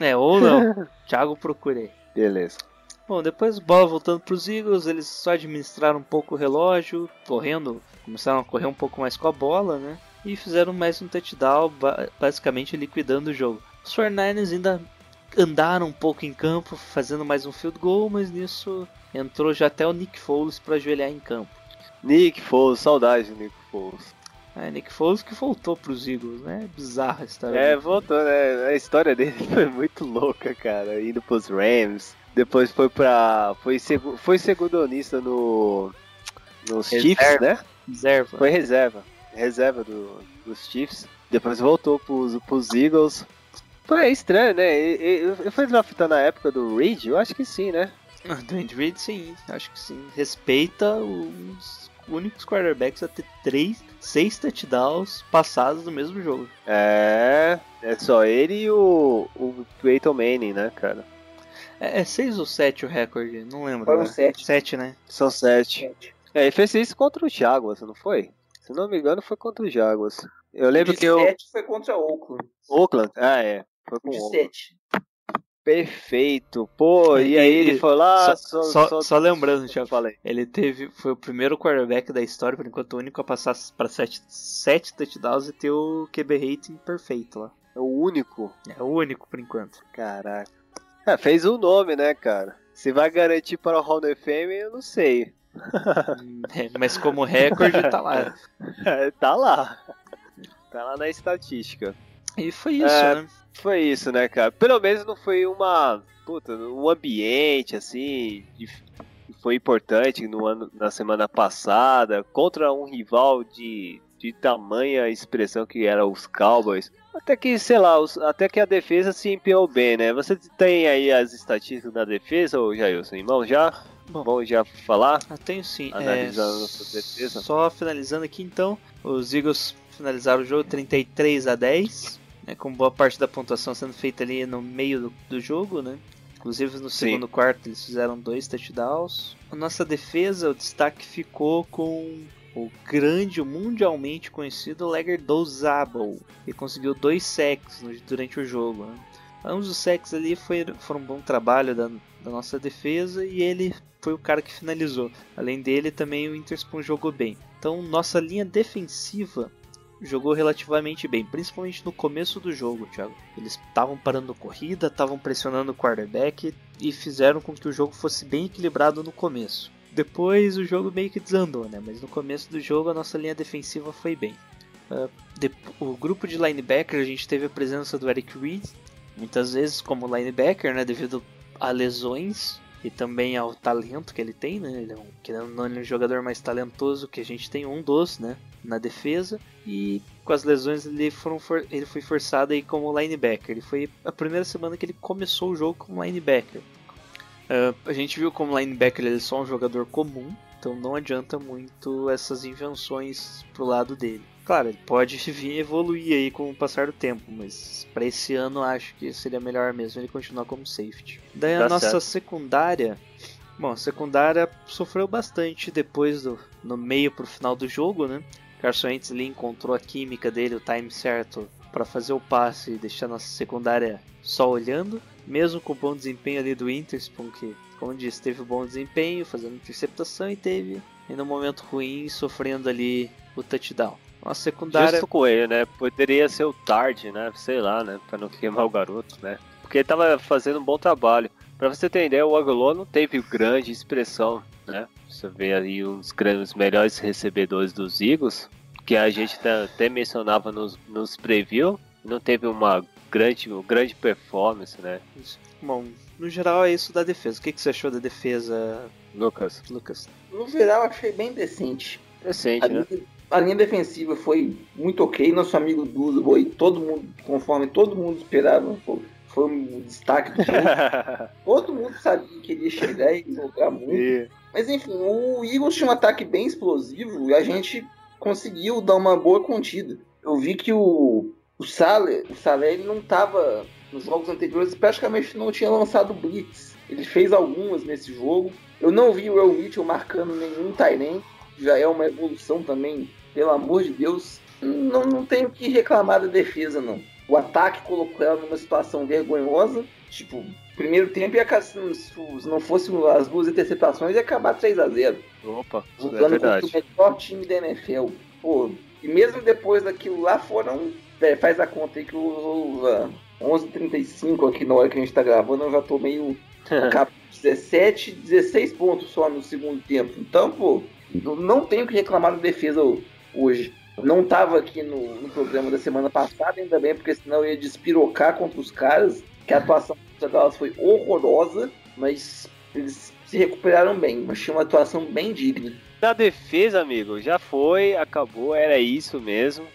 É, ou não. Thiago procurei. Beleza. Bom, depois bola voltando pros Eagles, eles só administraram um pouco o relógio, correndo, começaram a correr um pouco mais com a bola, né? E fizeram mais um touchdown, ba- basicamente liquidando o jogo. Os 49ers ainda andaram um pouco em campo, fazendo mais um field goal, mas nisso entrou já até o Nick Foles para ajoelhar em campo. Nick Foles, saudade do Nick Foles. É, Nick Foles que voltou pros Eagles, né? Bizarra a história. É, dele. voltou, né? A história dele foi muito louca, cara. Indo pros Rams. Depois foi pra. Foi, segu... foi segundonista no. Nos Reserva. Chiefs, né? Reserva. Foi reserva. Reserva do, dos Chiefs. Depois voltou pros, pros Eagles. Foi estranho, né? E- e- Ele foi draftado na época do Reed? Eu acho que sim, né? Ah, Do Andy Reid, sim, acho que sim. Respeita os únicos quarterbacks a ter três, seis touchdowns passados no mesmo jogo. É, é só ele e o, o Peyton Manning, né, cara? É, é seis ou sete o recorde? Não lembro. Foram né? sete. Sete, né? São sete. sete. É, ele fez isso contra o Jaguars, não foi? Se não me engano, foi contra o Jaguars. Eu lembro que eu... O sete foi contra o Oakland. Oakland, ah, é. Foi com o 17. Perfeito. Pô, e, E- aí ele foi lá. só- só- só lembrando, Thiago. Falei. Ele teve. Foi o primeiro quarterback da história, por enquanto o único a passar para sete, sete touchdowns e ter o QB rating perfeito lá. É o único. É o único por enquanto. Caraca. É, fez um nome, né, cara? Se vai garantir para o Hall da Fame, eu não sei. É, mas como recorde tá lá. tá lá. Tá lá na estatística. E foi isso, É. né? Foi isso, né, cara? Pelo menos não foi uma. Puta, um ambiente assim. de- que foi importante no ano, na semana passada. Contra um rival de, de tamanha expressão que era os Cowboys. Até que, sei lá, os- até que a defesa se empenhou bem, né? Você tem aí as estatísticas da defesa, ô Jailson, irmão? Já? Bom. Vamos já falar? Ah, tenho sim. Analisando é, nossa defesa. Só finalizando aqui então, os Eagles finalizaram o jogo 33 a 10, né, com boa parte da pontuação sendo feita ali no meio do, do jogo, né? Inclusive no Sim. segundo quarto eles fizeram dois touchdowns. A nossa defesa, o destaque ficou com o grande, mundialmente conhecido Legger Dozable, que conseguiu dois sacks durante o jogo. Né? Ambos os sacks ali foi, foram um bom trabalho da, da nossa defesa e ele foi o cara que finalizou. Além dele, também o Witherspoon jogou bem. Então, nossa linha defensiva jogou relativamente bem, principalmente no começo do jogo, Thiago. Eles estavam parando corrida, estavam pressionando o quarterback e fizeram com que o jogo fosse bem equilibrado no começo. Depois o jogo meio que desandou, né? Mas no começo do jogo a nossa linha defensiva foi bem. Ah, de- o grupo de linebacker a gente teve a presença do Eric Reed, muitas vezes como linebacker, né? Devido a lesões e também ao talento que ele tem, né? Ele é um, não, ele é um jogador mais talentoso que a gente tem, um dos, né? Na defesa. E com as lesões ele, foram for- ele foi forçado aí como linebacker. Ele foi a primeira semana que ele começou o jogo como linebacker. Ah, a gente viu como linebacker ele é só um jogador comum, então não adianta muito essas invenções pro lado dele. Claro, ele pode vir evoluir aí com o passar do tempo, mas para esse ano acho que seria melhor mesmo ele continuar como safety. Daí a Tá nossa certo. secundária, bom, a secundária sofreu bastante depois do no meio pro final do jogo, né? Carson Wentz ali encontrou a química dele, o time certo para fazer o passe e deixar nossa secundária só olhando, mesmo com o bom desempenho ali do Interspoon, que, como disse, teve bom desempenho, fazendo interceptação e teve, em um momento ruim, sofrendo ali o touchdown. Uma secundária. Justo com ele, né? Poderia ser o Tard, né? Sei lá, né? Pra não queimar o garoto, né? Porque ele tava fazendo um bom trabalho. Pra você ter ideia, o Aguiló não teve grande expressão, né? Você vê aí os, grandes, os melhores recebedores dos Eagles, que a gente até mencionava nos, nos preview, não teve uma grande, grande performance, né? Bom, no geral é isso da defesa. O que, que você achou da defesa, Lucas, Lucas? No geral, achei bem decente. decente, A né? linha, a linha defensiva foi muito ok. Nosso amigo Duzo foi todo mundo, conforme todo mundo esperava, foi, foi um destaque do jogo. todo mundo sabia que ele ia chegar e jogar muito. E- Mas enfim, o Eagles tinha um ataque bem explosivo e a gente conseguiu dar uma boa contida. Eu vi que o, o Saler, o Saler ele não estava nos jogos anteriores, praticamente não tinha lançado blitz. Ele fez algumas nesse jogo. Eu não vi o El Mitchell marcando nenhum Tyrant, já é uma evolução também, pelo amor de Deus. Não, não tenho que reclamar da defesa, não. O ataque colocou ela numa situação vergonhosa. Tipo, primeiro tempo, ia, se não fosse as duas interceptações, ia acabar 3 a 0 Opa, é jogando contra verdade. o melhor time da NFL. Pô, e mesmo depois daquilo lá foram. é, faz a conta aí que o 11h35 aqui na hora que a gente tá gravando, eu já tô meio. cap- 17, 16 pontos só no segundo tempo. Então, pô, não tenho que reclamar da defesa hoje. Não tava aqui no, no programa da semana passada, ainda bem, porque senão eu ia despirocar contra os caras. Que a atuação Dallas foi horrorosa, mas eles se recuperaram bem. Achei uma atuação bem digna. Na defesa, amigo, já foi, acabou, era isso mesmo.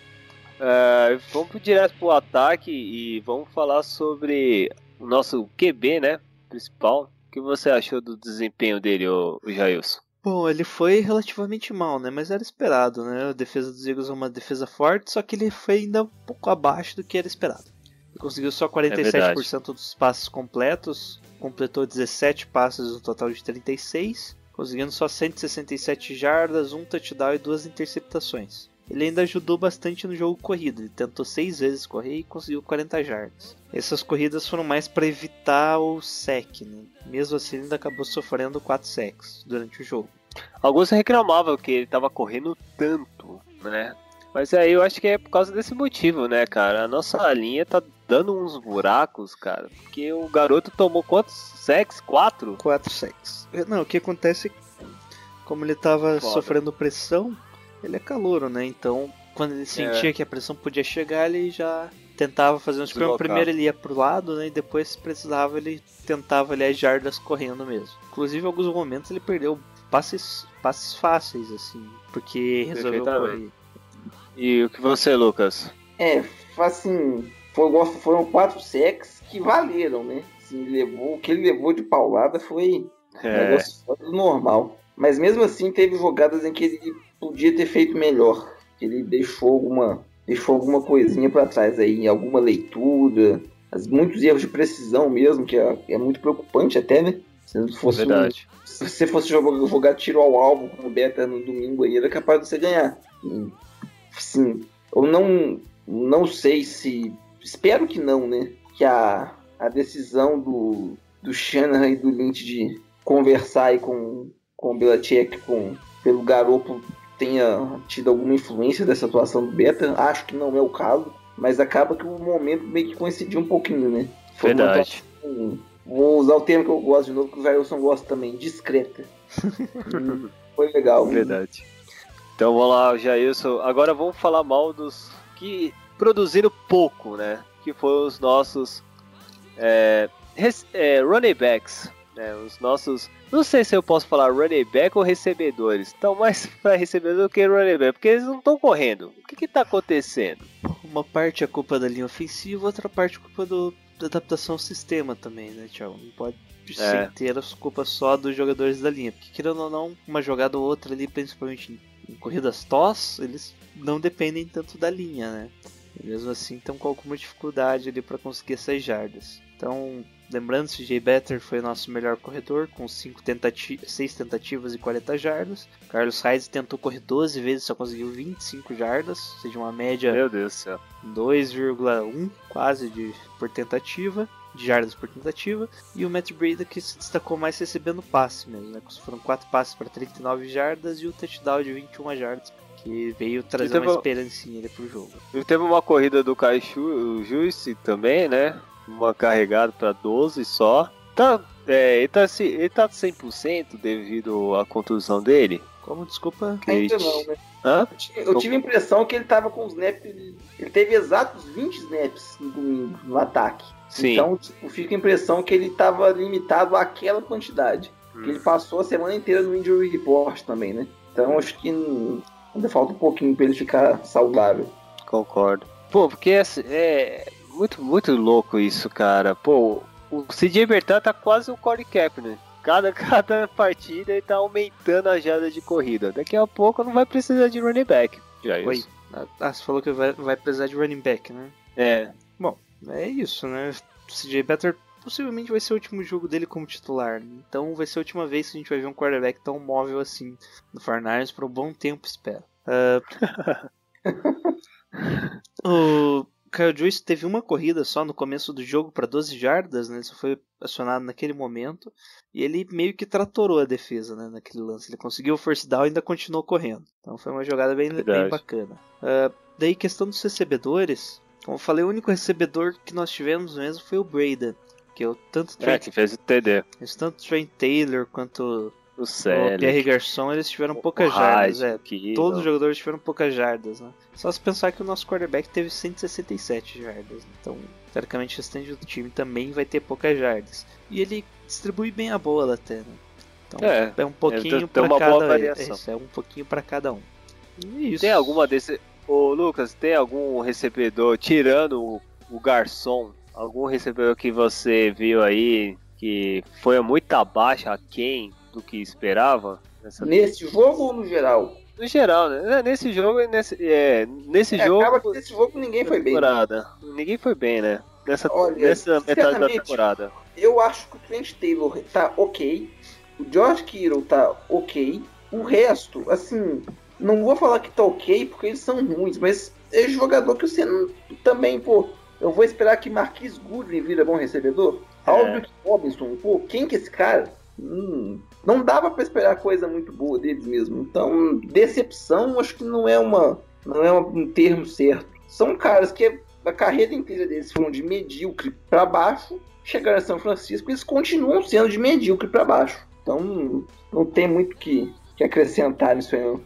Ah, vamos direto pro ataque e vamos falar sobre o nosso QB, né? Principal. O que você achou do desempenho dele, o, Jailson? Bom, ele foi relativamente mal, né? Mas era esperado, né? A defesa dos Eagles é uma defesa forte, só que ele foi ainda um pouco abaixo do que era esperado. Conseguiu só 47% dos passes completos, completou 17 passes no total de 36, conseguindo só 167 jardas, um touchdown e duas interceptações. Ele ainda ajudou bastante no jogo corrido, ele tentou 6 vezes correr e conseguiu 40 jardas. Essas corridas foram mais para evitar o sec, né? Mesmo assim, ele ainda acabou sofrendo 4 sacks durante o jogo. Alguns reclamavam que ele tava correndo tanto, né? Mas aí eu acho que é por causa desse motivo, né, cara? A nossa linha tá dando uns buracos, cara. Porque o garoto tomou quantos sacks? Quatro? 4 sacks. Não, o que acontece é que, como ele estava Foda. sofrendo pressão, ele é calouro, né? Então, quando ele sentia que a pressão podia chegar, ele já tentava fazer um. Deslocar. Primeiro ele ia pro lado, né? E depois, se precisava, ele tentava ali as jardas correndo mesmo. Inclusive, em alguns momentos ele perdeu passes, passes fáceis, assim, porque resolveu correr. E o que você, Lucas? É, assim, foi, foram quatro sacks que valeram, né? Assim, levou, o que ele levou de paulada foi um É, negócio fora do normal. Mas mesmo assim teve jogadas em que ele podia ter feito melhor. Ele deixou alguma, deixou alguma coisinha pra trás aí, alguma leitura, as, muitos erros de precisão mesmo, que é, é muito preocupante até, né? Se não fosse um- verdade. se você fosse jogar, jogar tiro ao alvo como beta no domingo aí, era capaz de você ganhar. Sim, eu não, não sei se. Espero que não, né? Que a, a decisão do, do Shanahan e do Lynch de conversar aí com, com o Belichick com, pelo Garoppolo tenha tido alguma influência dessa atuação do Beta. Acho que não é o caso, mas acaba que o momento meio que coincidiu um pouquinho, né? Foi Verdade. Vou usar o termo que eu gosto de novo, que o Jailson gosta também, discreta. Foi legal. Verdade. Então vamos lá, Jailson. Agora vamos falar mal dos que produziram pouco, né? Que foram os nossos é, é, running backs. Né? Os nossos. Não sei se eu posso falar running back ou recebedores. Estão mais para recebedor do que running back, porque eles não estão correndo. O que que tá acontecendo? Uma parte é culpa da linha ofensiva, outra parte é culpa do, da adaptação ao sistema também, né, Thiago? Não pode É. ser ter as culpas só dos jogadores da linha. Porque, querendo ou não, uma jogada ou outra ali, principalmente em corridas TOS, eles não dependem tanto da linha, né? E mesmo assim, estão com alguma dificuldade ali para conseguir essas jardas. Então, lembrando, CJ Better foi o nosso melhor corredor, com 6 tentati seis tentativas e 40 jardas. Carlos Sainz tentou correr 12 vezes, só conseguiu 25 jardas, ou seja, uma média Meu Deus do céu. 2,1 quase de por tentativa, de jardas por tentativa, e o Matt Breida que se destacou mais recebendo passe mesmo, né? Foram 4 passes para 39 jardas e o touchdown de 21 jardas, que veio trazer uma esperancinha ali pro jogo. E Teve uma corrida do Kai Shu- Juice também, né? Uma carregada pra 12 só. Tá, é, ele, tá, se- ele tá 100% devido à contusão dele? Como, desculpa? Ainda não, né? Hã? Eu tive- Eu tive a impressão que ele tava com os snaps. Ele teve exatos 20 snaps no domingo no ataque. Sim. Então, tipo, fica a impressão que ele tava limitado àquela quantidade. Porque ele passou a semana inteira no Injury Report também, né? Então acho que hum, ainda falta um pouquinho pra ele ficar saudável. Concordo. Pô, porque é, é muito, muito louco isso, cara. Pô, o CJ Bertan tá quase um Corey Kaepernick. Cada, cada partida ele tá aumentando a jada de corrida. Daqui a pouco não vai precisar de running back. Já é Oi. isso. Ah, você falou que vai, vai precisar de running back, né? É. É isso, né? O CJ Better possivelmente vai ser o último jogo dele como titular. Então vai ser a última vez que a gente vai ver um quarterback tão móvel assim no Fortnite por um bom tempo, espero. Ah, o Kyle Joyce teve uma corrida só no começo do jogo para 12 jardas, né? Isso foi acionado naquele momento. E ele meio que tratorou a defesa, né? Naquele lance. Ele conseguiu o first down e ainda continuou correndo. Então foi uma jogada bem, bem bacana. Ah, daí, questão dos recebedores. Como eu falei, o único recebedor que nós tivemos mesmo foi o Braden. Eu tanto É, que fez o TD. tanto Trent Taylor quanto O o Célio. Pierre Garçon, eles tiveram o poucas jardas. É, que- todos os jogadores tiveram poucas jardas, né? Só se pensar que o nosso quarterback teve 167 jardas. né? Então, teoricamente, o restante do time também vai ter poucas jardas. E ele distribui bem a bola até, né? Então, É, é, um pouquinho para cada boa é é um pouquinho para cada um. E isso. Tem alguma desse. Ô Lucas, tem algum recebedor, tirando o, o garçom, algum recebedor que você viu aí que foi muito abaixo, aquém do que esperava? Nessa... Nesse jogo ou no geral? No geral, né? Nesse jogo, nesse, é, nesse É, jogo. acaba que nesse jogo ninguém foi bem. temporada. Ninguém foi bem, né? Nessa, Olha, nessa metade da temporada. Eu acho que o Trent Taylor tá ok. O George Kittle tá ok. O resto, assim, não vou falar que tá ok porque eles são ruins, mas é jogador que você também, pô. Eu vou esperar que Marquis Goodwin vira bom recebedor. É. Robinson, pô, quem que é esse cara? Hum, não dava pra esperar coisa muito boa deles mesmo. Então, decepção acho que não é uma não é um termo certo. São caras que a carreira inteira deles foram de medíocre pra baixo, chegaram a São Francisco e eles continuam sendo de medíocre pra baixo. Então, não tem muito que, que acrescentar nisso aí. Não.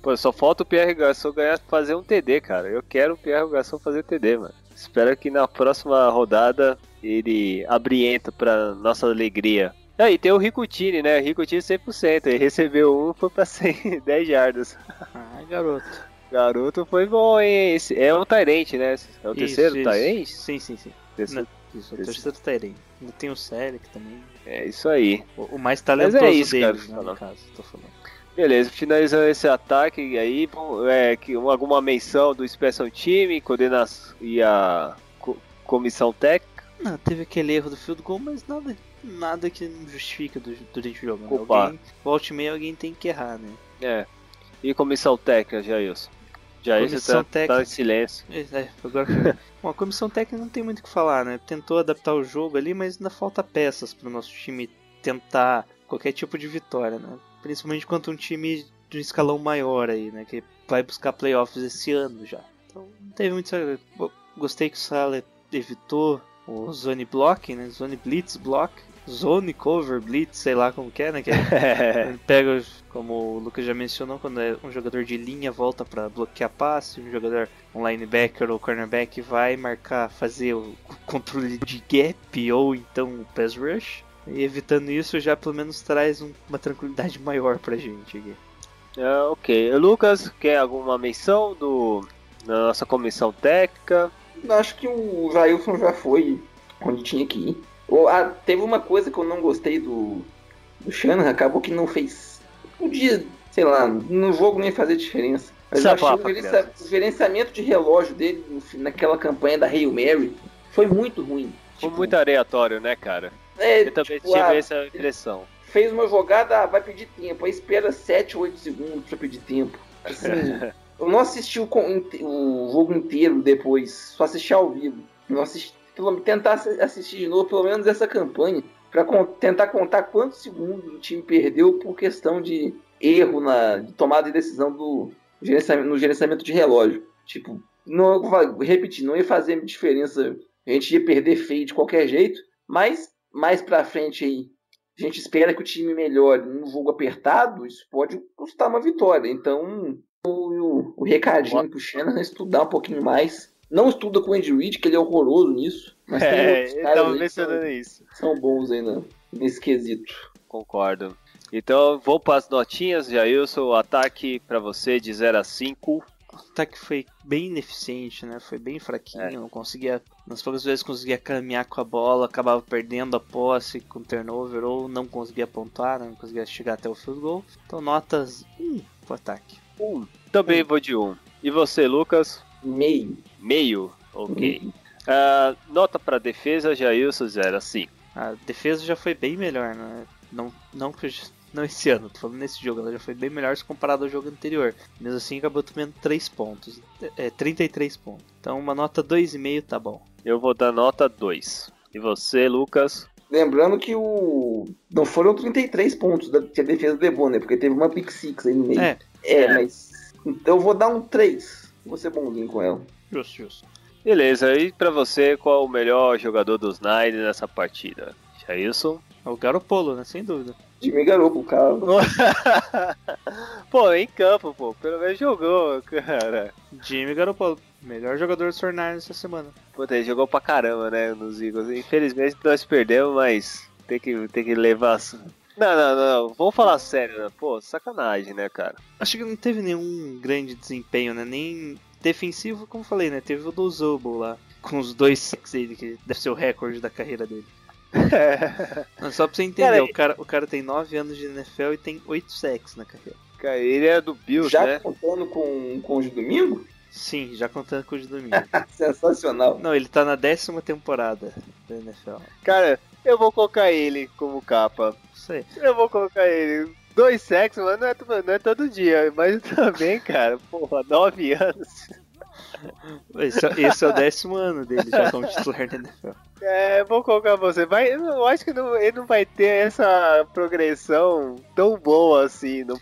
Pô, só falta o Pierre Garçon ganhar, fazer um TD, cara. Eu quero o Pierre Garçon fazer TD, mano. Espero que na próxima rodada ele abrienta pra nossa alegria. Ah, e tem o Ricutini, né? O Ricutini 100%. Ele recebeu um, foi pra 100, 10 jardas. Ai, garoto. Garoto foi bom, hein? Esse é um Tyrant, né? É o Isso, terceiro isso. Tyrant? Sim, sim, sim. Terceiro- Isso, o Esse- terceiro. Ainda tem o Celic também. É isso aí. O, o mais talentoso é isso, cara, deles, né, falando. no caso, tô falando. Beleza, finalizando esse ataque aí, bom, é, que, alguma menção do Special Team, coordenação e a co- comissão técnica. Não, teve aquele erro do field goal, mas nada, nada que não justifica do- durante o jogo. Né? Alguém, volte meia, alguém tem que errar, né? É. E comissão técnica, Jailson? Jailson Comissão tá, técnica. tá em silêncio. É, agora. Bom, a comissão técnica não tem muito o que falar, né? Tentou adaptar o jogo ali, mas ainda falta peças para o nosso time tentar qualquer tipo de vitória, né? Principalmente quanto um time de um escalão maior aí, né? Que vai buscar playoffs esse ano já. Então não teve muito. Gostei que o Salah evitou o zone block, né? Zone blitz block. Zone cover blitz, sei lá como que é, né? Que é pega, como o Lucas já mencionou, quando é um jogador de linha volta para bloquear passe, um jogador, um linebacker ou cornerback vai marcar, fazer o controle de gap ou então o pass rush. E evitando isso já pelo menos traz um- uma tranquilidade maior pra gente aqui. É, ok. Lucas, quer alguma menção do, da nossa comissão técnica? Acho que o Jailson já foi onde tinha que ir. Ou, ah, teve uma coisa que eu não gostei do, do Shannon, acabou que não fez. Podia, sei lá, no jogo nem fazer diferença. Mas eu achei o, gerencia- crianças. o gerenciamento de relógio dele naquela campanha da Hail Mary foi muito ruim. Foi Tipo, muito aleatório, né, cara? É, Eu também tipo, tive ah, essa impressão. fez uma jogada, ah, vai pedir tempo. Aí espera 7, 8 segundos pra pedir tempo. Assim, eu não assisti o, o jogo inteiro depois, só assisti ao vivo. Não assisti, pelo- tentar assi- assistir de novo pelo menos essa campanha, pra con- tentar contar quantos segundos o time perdeu por questão de erro na de tomada de decisão do, gerenciamento- no gerenciamento de relógio. Tipo, não, repetir, não ia fazer diferença. A gente ia perder feio de qualquer jeito, mas mais pra frente aí, a gente espera que o time melhore num jogo apertado, isso pode custar uma vitória. Então, o, o, o recadinho pro Shannon é estudar um pouquinho mais. Não estuda com o Andy Reid, que ele é horroroso nisso. Mas tem É, outros eu caras tava mencionando isso. são, bons aí na- nesse quesito. Concordo. Então, vou para as notinhas, Jailson. O ataque para você de 0 a 5. O ataque foi bem ineficiente, né? Foi bem fraquinho. Não conseguia. Nas poucas vezes conseguia caminhar com a bola, acabava perdendo a posse com turnover ou não conseguia pontuar, não conseguia chegar até o field goal. Então, notas 1 pro ataque. Um. Também vou de 1. Um. E você, Lucas? Meio. Meio. Ok. Ah, nota para defesa, Jailson 0 a 5. A defesa já foi bem melhor, né? Não, não, que não esse ano, tô falando nesse jogo, ela já foi bem melhor se comparado ao jogo anterior. Mesmo assim, acabou tomando 3 pontos. É, 33 pontos. Então, uma nota 2,5 tá bom. Eu vou dar nota 2. E você, Lucas? Lembrando que o. Não foram 33 pontos da, que a defesa levou, né? Porque teve uma pick six aí no meio. É. É, mas. Então eu vou dar um 3. Vou ser bonzinho com ela. Justo, justo. Beleza, e para você, qual o melhor jogador dos Nine nessa partida? Jailson? É o Garopolo, né? Sem dúvida. Jimmy Garoppolo, cara. pô, em campo, pô. Pelo menos jogou, cara. Jimmy Garoppolo, melhor jogador do Sornar essa semana. Puta, ele jogou pra caramba, né, nos Eagles. Infelizmente nós perdemos, mas tem que, tem que levar... Não, não, não. Vamos falar sério, né? Pô, sacanagem, né, cara? Acho que não teve nenhum grande desempenho, né? Nem defensivo, como falei, né? Teve o do Zobo lá, com os dois sacks dele, que deve ser o recorde da carreira dele. Não, só pra você entender, Cara, o, cara, o cara tem 9 anos de NFL e tem 8 sacks na carreira. Cara, ele é do Bills, Já né? contando com, com o de domingo? Sim, já contando com o de domingo. Sensacional. Não, ele tá na décima temporada da NFL. Cara, eu vou colocar ele como capa. Isso aí. Eu vou colocar ele. Dois sexos, mas não é, não é todo dia. Mas também, cara, porra, nove anos. Esse, é- esse é o décimo ano dele já como titular da NFL. É, eu vou colocar você. Vai, eu acho que não- ele não vai ter essa progressão tão boa assim. não-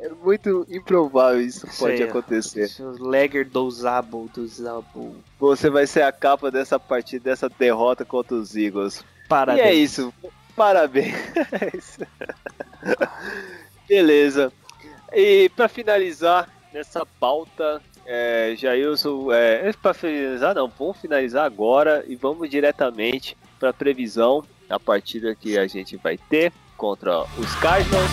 é muito improvável isso pode Sei, ó. acontecer. O Legger do Zabo, do Zabo. Você vai ser a capa dessa partida, dessa derrota contra os Eagles. Parabéns. E é isso. Parabéns. É isso. Beleza. E pra finalizar nessa pauta, é, Jailson, é, pra finalizar não, vamos finalizar agora e vamos diretamente pra previsão da partida que a gente vai ter contra os Cardinals.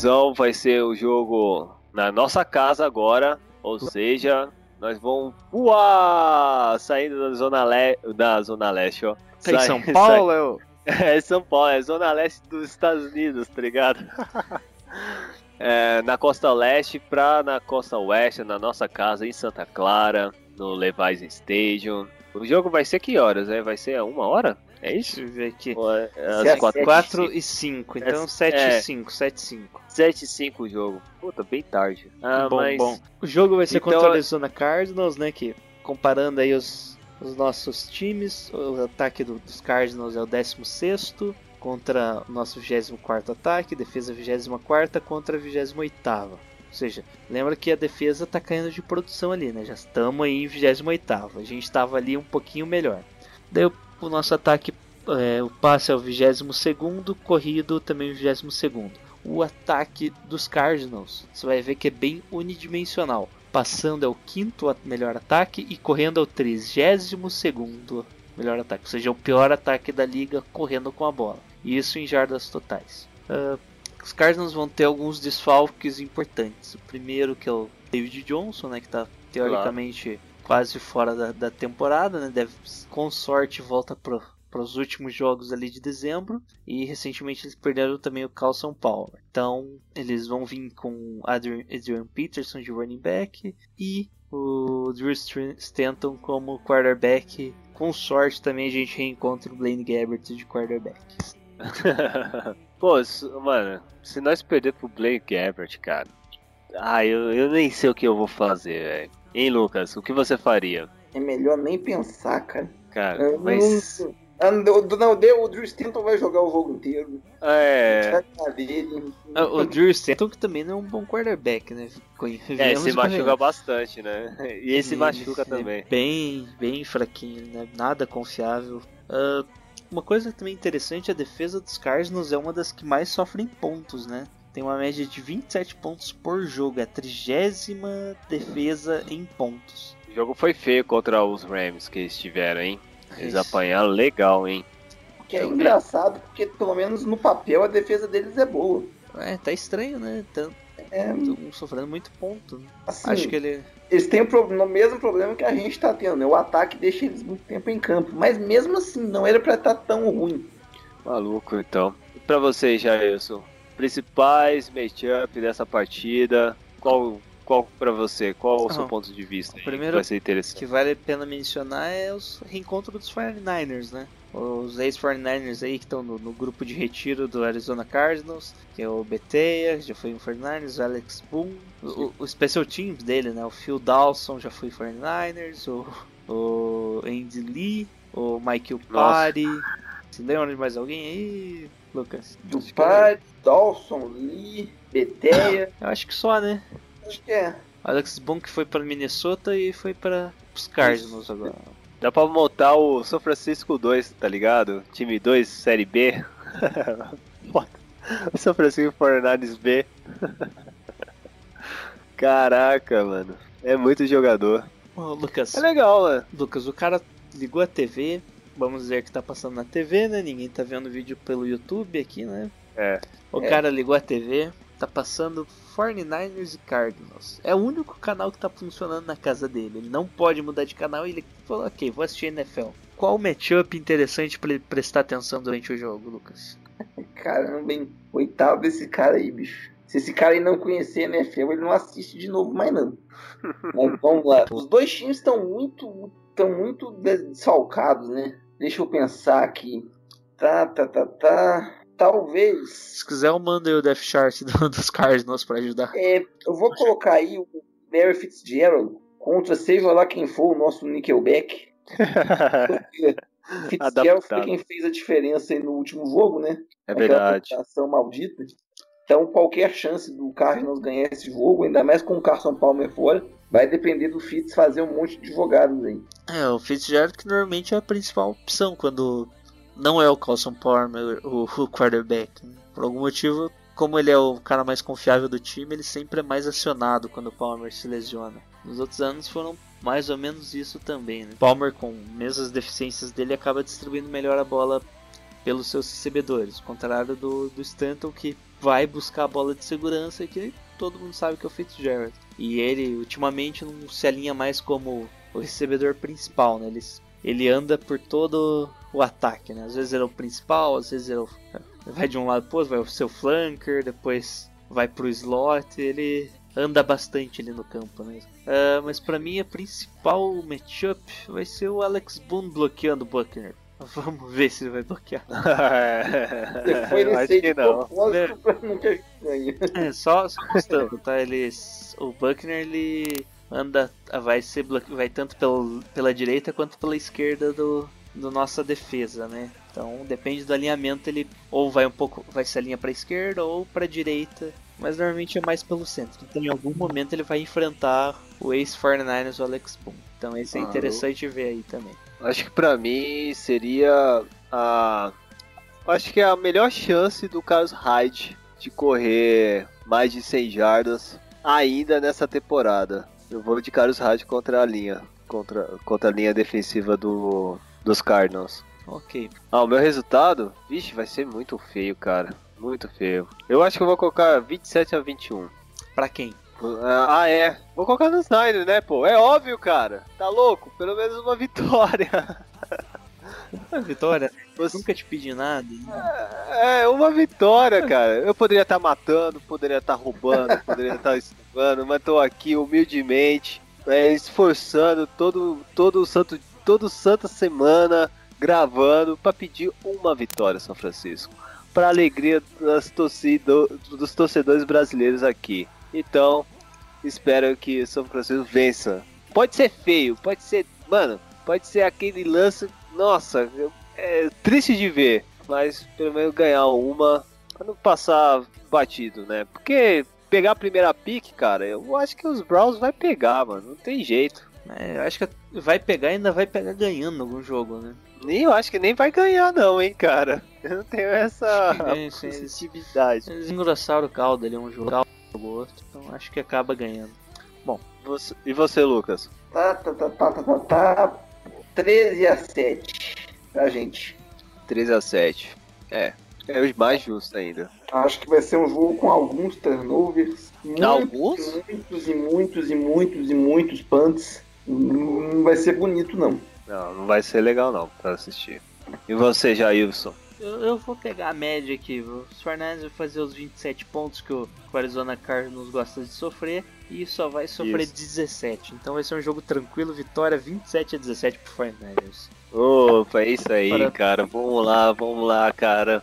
Previsão vai ser o jogo na nossa casa agora, ou seja, nós vamos voar saindo da zona, le... da zona leste, ó. Tá em Sai- São Paulo, é É São Paulo, é zona leste dos Estados Unidos, tá ligado? É, na costa leste pra na costa oeste, na nossa casa em Santa Clara, no Levi's Stadium. O jogo vai ser que horas, né? Vai ser a uma hora? É isso? Deixa eu ver aqui. É- é às Sete, quatro, 4 e 5, então É, 7 é. e 5, 7 e 5. 7 e 5 o jogo. Puta, bem tarde. Ah, bom, mas... bom. O jogo vai ser Então- contra o Arizona Cardinals, né? Que comparando aí os, os nossos times, o ataque do- dos Cardinals é o 16 contra o nosso 24 ataque, defesa 24 contra a 28 Ou seja, lembra que a defesa tá caindo de produção ali, né? Já estamos aí em 28 A gente estava ali um pouquinho melhor. Daí o, o nosso ataque, é, o passe é o 22 corrido também o 22 o ataque dos Cardinals. Você vai ver que é bem unidimensional. Passando é o quinto melhor ataque e correndo é o 32 melhor ataque. Ou seja, o pior ataque da liga correndo com a bola. Isso em jardas totais. Ah, os Cardinals vão ter alguns desfalques importantes. O primeiro que é o David Johnson, né, que está teoricamente quase fora da, da temporada, né, deve com sorte volta pro para os últimos jogos ali de dezembro e recentemente eles perderam também o Carlson Palmer. Então eles vão vir com Adrian, Peterson de running back e o Drew Stanton como quarterback. Com sorte também a gente reencontra o Blaine Gabbert de quarterback. Pô, mano, se nós perder pro Blake Gabbert, cara. Ah, eu, eu nem sei o que eu vou fazer, velho. Hein, Lucas? O que você faria? É melhor nem pensar, cara. Cara, Eu mas. não- Ah, Não, o Drew Stanton vai jogar o jogo inteiro. É. Ah, O Drew Stanton que também não é um bom quarterback, né? É, se machuca bastante, né? E esse machuca também. Bem, bem fraquinho, né? Nada confiável. Ah, uma coisa também interessante, a defesa dos Cardinals é uma das que mais sofrem pontos, né? Tem uma média de 27 pontos por jogo, é a trigésima defesa em pontos. O jogo foi feio contra os Rams que eles tiveram, hein? Eles Isso. apanharam legal, hein? Que é engraçado, porque pelo menos no papel a defesa deles é boa. É, tá estranho, né? Tão, É, tão sofrendo muito ponto. né? assim, Acho que ele. eles têm o, pro- o mesmo problema que a gente tá tendo, né? O ataque deixa eles muito tempo em campo. Mas mesmo assim, não era pra estar tão ruim. Maluco, então. E pra vocês, Jailson? Principais matchup dessa partida. Qual, qual pra você? Qual o seu ponto de vista? que primeiro vai ser O interessante. que vale a pena mencionar é os reencontros dos 49ers, né? Os ex-49ers aí que estão no, no grupo de retiro do Arizona Cardinals, que é o Beteia, que já foi um 49ers, o Alex Boone, o, o special teams dele, né? O Phil Dawson já foi 49ers, o, o Andy Lee, o Michael Pari. Se lembra de mais alguém aí, Lucas? Que é- Pai, Dawson, Lee, Beteia. Eu acho que só, né? acho que é. Alex Boone que foi para Minnesota e foi para os Cardinals agora. Dá pra montar o São Francisco 2, tá ligado? Time 2, Série B. O São Francisco 49ers B. Caraca, mano. É muito jogador. Ô, Lucas, É legal, mano. Lucas, o cara ligou a TV, vamos dizer que tá passando na TV, né? Ninguém tá vendo o vídeo pelo YouTube aqui, né? É. O É. cara ligou a TV, tá passando 49ers e Cardinals. É o único canal que tá funcionando na casa dele. Ele não pode mudar de canal e ele falou, ok, vou assistir NFL. Qual matchup interessante pra ele prestar atenção durante o jogo, Lucas? Caramba, hein? Coitado desse cara aí, bicho. Se esse cara aí não conhecer a NFL, ele não assiste de novo mais não. Mas vamos lá. Os dois times estão muito, estão muito desfalcados, né? Deixa eu pensar aqui. Tá, tá, tá, tá. Talvez. Se quiser, eu mando aí o Death Chart do- dos Cardinals pra ajudar. É, eu vou colocar aí o Barry Fitzgerald contra seja lá quem for o nosso Nickelback. Fitzgerald foi quem fez a diferença aí no último jogo, né? É Aquela verdade. maldita. Então qualquer chance do Cardinals ganhar esse jogo, ainda mais com o Carson Palmer fora, vai depender do Fitz fazer um monte de jogadas aí. É, o Fitzgerald que normalmente é a principal opção quando não é o Carlson Palmer o, o quarterback. né? Por algum motivo, como ele é o cara mais confiável do time, ele sempre é mais acionado quando o Palmer se lesiona. Nos outros anos foram mais ou menos isso também. Né? Palmer, com mesmo as deficiências dele, acaba distribuindo melhor a bola pelos seus recebedores, ao contrário do, do Stanton que vai buscar a bola de segurança que todo mundo sabe que é o Fitzgerald. E ele ultimamente não se alinha mais como o recebedor principal, né? Ele, ele anda por todo o ataque, né? Às vezes ele é o principal, às vezes ele é vai de um lado pro outro, vai o seu flanker, depois vai pro slot, ele anda bastante ali no campo, né? Ah, mas pra mim a principal matchup vai ser o Alex Boone bloqueando o Buckner. Vamos ver se ele vai bloquear. Você foi Eu acho que não. não ter ganho. É, só, só tá? Eles, o Buckner ele anda, vai ser bloque- vai tanto pelo, pela direita quanto pela esquerda do, do nossa defesa, né? Então depende do alinhamento, ele ou vai um pouco, vai se alinhar para esquerda ou para direita, mas normalmente é mais pelo centro. Então em algum momento ele vai enfrentar o ex 49ers, o Alex Boone. Então esse é Ah, interessante ver aí também. Acho que pra mim seria a. Acho que é a melhor chance do Carlos Hyde de correr mais de 100 jardas ainda nessa temporada. Eu vou de Carlos Hyde contra a linha, contra, contra a linha defensiva do, dos Cardinals. Ok. Ah, o meu resultado? Vixe, vai ser muito feio, cara. Muito feio. Eu acho que eu vou colocar 27 a 21. Pra quem? Ah, é. Vou colocar nos Niners, né, pô? É óbvio, cara. Tá louco? Pelo menos uma vitória. Uma vitória. Você- Nunca te pedi nada. É, uma vitória, cara. Eu poderia estar matando, poderia estar roubando, poderia estar estufando, mas tô aqui humildemente, é, esforçando todo, todo santo, todo santa semana, gravando pra pedir uma vitória, São Francisco. Pra alegria das torcido, dos torcedores brasileiros aqui. Então, espero que São Francisco vença. Pode ser feio, pode ser. Mano, pode ser aquele lance. Nossa, é triste de ver. Mas pelo menos ganhar uma pra não passar batido, né? Porque pegar a primeira pique, cara, eu acho que os Browns vai pegar, mano. Não tem jeito. É, eu acho que vai pegar e ainda vai pegar ganhando algum jogo, né? Nem eu acho que nem vai ganhar, não, hein, cara. Eu não tenho essa positividade. Eles engrossaram o caldo ali, um jogo o outro. Então acho que acaba ganhando. Você- e você, Lucas? Tá, tá, tá, tá, tá, tá, tá. 13 a 7 pra gente. 13 a 7 É, é o mais justo ainda. Acho que vai ser um jogo com alguns turnovers. Muitos, Alguns? Muitos e muitos e muitos e muitos punts. Não vai ser bonito, não. Não, não vai ser legal não pra assistir. E você, Jailson? Eu, eu vou pegar a média aqui. Os Fernandes vai fazer os 27 pontos que o, que o Arizona Cardinals gosta de sofrer. E só vai sofrer Isso. 17. Então vai ser um jogo tranquilo. Vitória 27 a 17 pro Fernandes. Opa, é isso aí, Para- cara. Vamos lá, vamos lá, cara.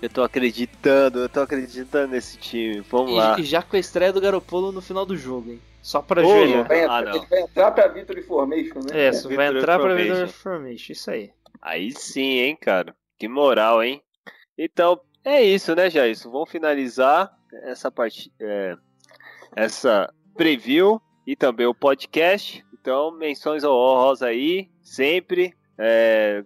Eu tô acreditando, eu tô acreditando nesse time. Vamos lá. E, e já com a estreia do Garopolo no final do jogo, hein? Só pra Ô, ajoelhar. Vai Ah, ele vai entrar pra Victory Formation, né? É, isso, vai entrar pra Formation. Victory Formation. Isso aí. Aí sim, hein, cara. Que moral, hein? Então, é isso, né, Jailson? Vamos finalizar essa parte, é, essa preview e também o podcast. Então, menções honrosas aí, sempre. É,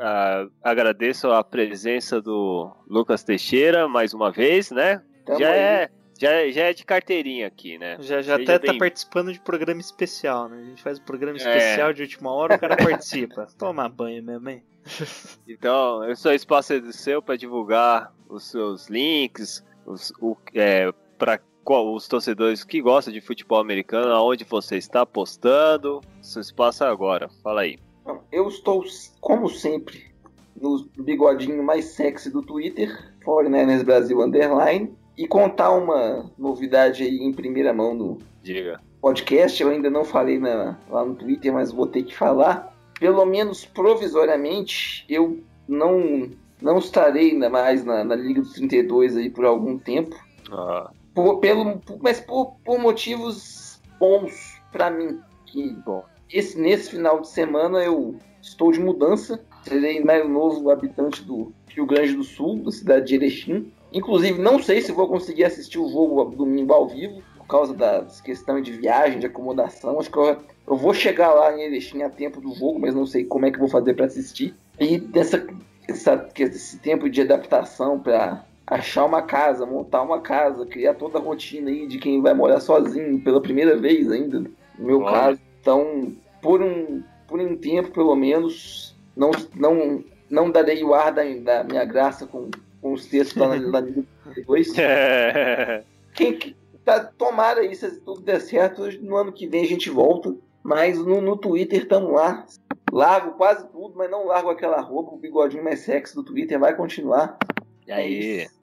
ah, agradeço a presença do Lucas Teixeira mais uma vez, né? Tamo já, aí. é, já, é- já é de carteirinha aqui, né? Já, já Seja até tá bem- participando de programa especial, né? A gente faz um programa É. especial de última hora, o cara participa. Toma banho mesmo, hein? Então, esse é espaço é seu para divulgar os seus links, os, o, é, para os torcedores que gostam de futebol americano, aonde você está postando. Seu espaço é agora. Fala aí. Eu estou, como sempre, no bigodinho mais sexy do Twitter, 49ers Brasil Underline, e contar uma novidade aí em primeira mão no Diga. podcast. Eu ainda não falei na- lá no Twitter, mas vou ter que falar. Pelo menos provisoriamente, eu não, não estarei ainda mais na, na Liga dos 32 aí por algum tempo. Ah, Por- pelo, mas por, por motivos bons pra mim. Que, Bom. esse, nesse final de semana eu estou de mudança. Serei mais novo habitante do Rio Grande do Sul, da cidade de Erechim. Inclusive, não sei se vou conseguir assistir o jogo domingo ao vivo, por causa das questões de viagem, de acomodação. Acho que eu, eu vou chegar lá em Erechim a tempo do jogo, mas não sei como é que eu vou fazer para assistir. E dessa, essa, esse tempo de adaptação para achar uma casa, montar uma casa, criar toda a rotina aí de quem vai morar sozinho pela primeira vez ainda, no meu Olha. caso. Então, por um, por um tempo, pelo menos, não, não, não darei o ar da, da minha graça com, com os textos lá na, na 32. Quem que tá, tomara aí, se tudo der certo, no ano que vem a gente volta. Mas no, no Twitter estamos lá. Largo quase tudo, mas não largo aquela roupa, o bigodinho mais sexy do Twitter vai continuar. E É aí? isso.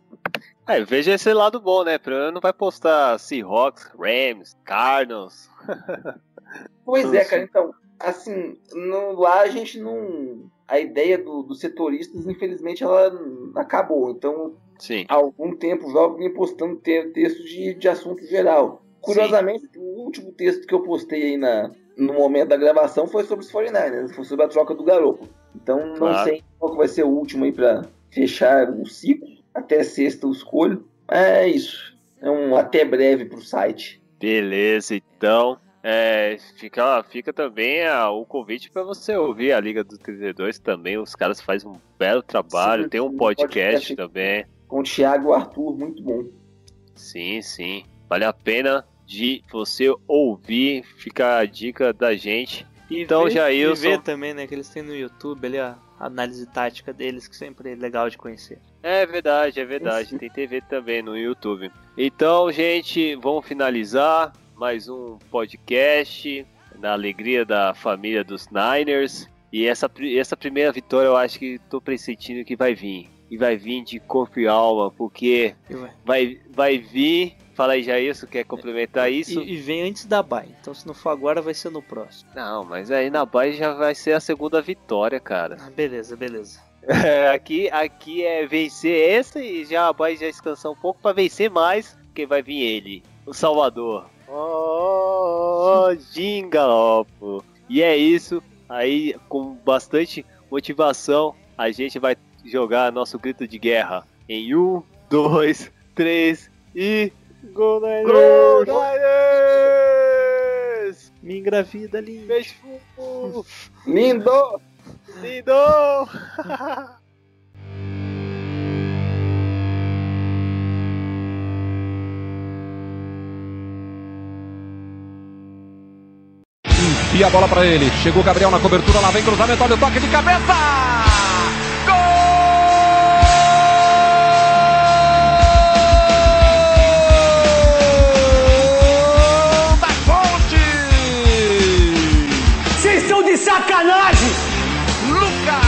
É, veja esse lado bom, né? Pra eu não vai postar Seahawks, Rams, Cardinals. Pois é, assim. cara, então, assim, no, lá a gente não. A ideia do- dos setoristas, infelizmente, ela acabou. Então, Sim. há algum tempo já vinha postando te- texto de, de assunto geral. Curiosamente, o último texto que eu postei aí na, no momento da gravação foi sobre os 49ers, foi sobre a troca do garoto. Então não Claro. sei qual que vai ser o último aí pra fechar o ciclo. Até sexta eu escolho. É isso. É um até breve pro site. Beleza, então. É, fica, fica também ah, o convite para você ouvir a Liga dos 32 também. Os caras fazem um belo trabalho. Sim, tem um sim, podcast, podcast. também. Com o Thiago e o Arthur, muito bom. Sim, sim. Vale a pena de você ouvir. Fica a dica da gente. E Então, ver, Jailson- E ver também, né, que eles têm no YouTube ali a análise tática deles, que sempre é legal de conhecer. É verdade, é verdade. Tem TV também no YouTube. Então, gente, vamos finalizar mais um podcast na alegria da família dos Niners. E essa, essa primeira vitória eu acho que tô pressentindo que vai vir. E vai vir de corpo e alma, porque vai. vai, vir. Fala aí, Jair, isso quer complementar isso? E, e vem antes da bye. Então se não for agora, vai ser no próximo. Não, mas aí na base já vai ser a segunda vitória, cara. Ah, beleza, beleza. É, aqui, aqui é vencer essa e já a base já descansar um pouco pra vencer mais, porque vai vir ele, o Salvador. Oh, Gingalopo. E é isso. Aí, com bastante motivação, a gente vai jogar nosso grito de guerra em um, dois, três e. Gol Gol Niners! Me engravida ali. Beijo! Lindo! Lindo! E a bola pra ele. Chegou o Gabriel na cobertura, lá vem cruzamento, olha o toque de cabeça! Sacanagem! Lucas!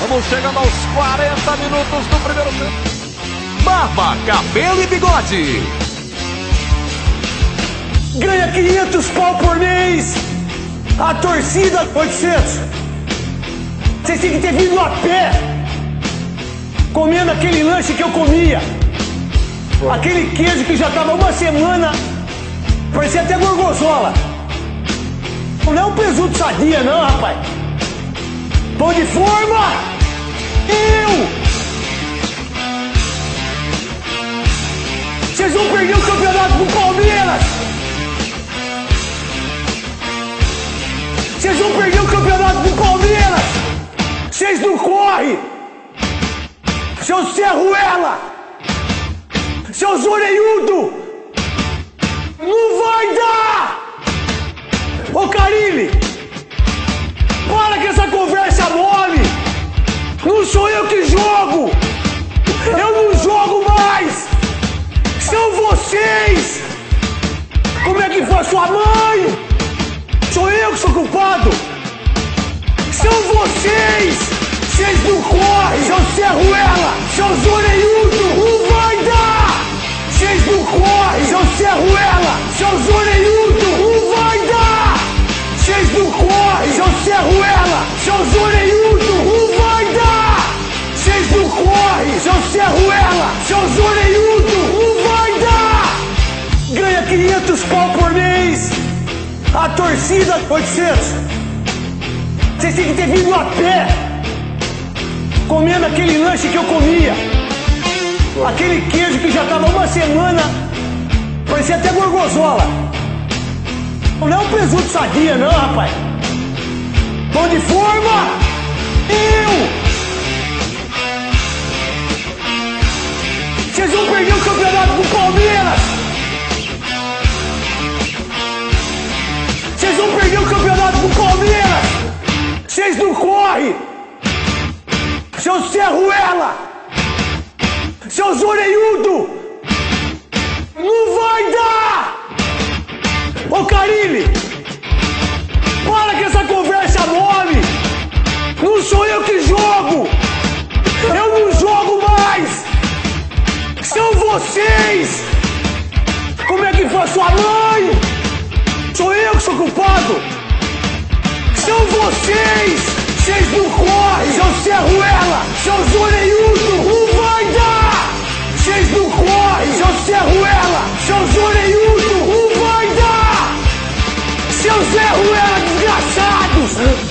Vamos chegando aos 40 minutos do primeiro tempo. Barba, cabelo e bigode. Ganha 500 pau por mês! A torcida 800! Vocês têm que ter vindo a pé! Comendo aquele lanche que eu comia! Aquele queijo que já tava uma semana! Parecia até gorgonzola! Não é um presunto sadia, não, rapaz! Pão de forma! Eu! Vocês vão perder o campeonato pro Palmeiras! Vocês vão perder o campeonato pro Palmeiras! Vocês não correm! Seu Serruela! Seus orelhudo! Não vai dar! Ô Carilli! Para com essa conversa mole! Não sou eu que jogo! Eu não jogo mais! São vocês! Como é que foi sua mãe? Sou eu que sou culpado! São vocês! Vocês não correm! Seu Serruela! Seus orelhudos! Não vai dar! Vocês não correm! Seu Serruela! Seus orelhudos! Seu Serruela! Seus orelhudos! Não vai dar! Vocês não correm! Seu Serruela! Seus orelhudos! Não vai dar! Ganha 500 pau por mês! A torcida 800! Vocês têm que ter vindo a pé! Comendo aquele lanche que eu comia! Aquele queijo que já tava uma semana, parecia até gorgonzola! Não é um presunto sadia, não, rapaz! De forma! Eu! Vocês vão perder o campeonato pro Palmeiras! Vocês vão perder o campeonato pro Palmeiras! Vocês não correm! Seu Serruela! Seus orelhudo! Não vai dar! Ô Carilli! Para com essa conversa mole! Não sou eu que jogo! Eu não jogo mais! São vocês! Como é que foi sua mãe? Sou eu que sou culpado! São vocês! Vocês não correm! Seu Serruela! Seus orelhudos! Não vai dar! Vocês não correm! Seu Serruela! Seus orelhudos! Não vai dar! Seus Serruela Oh.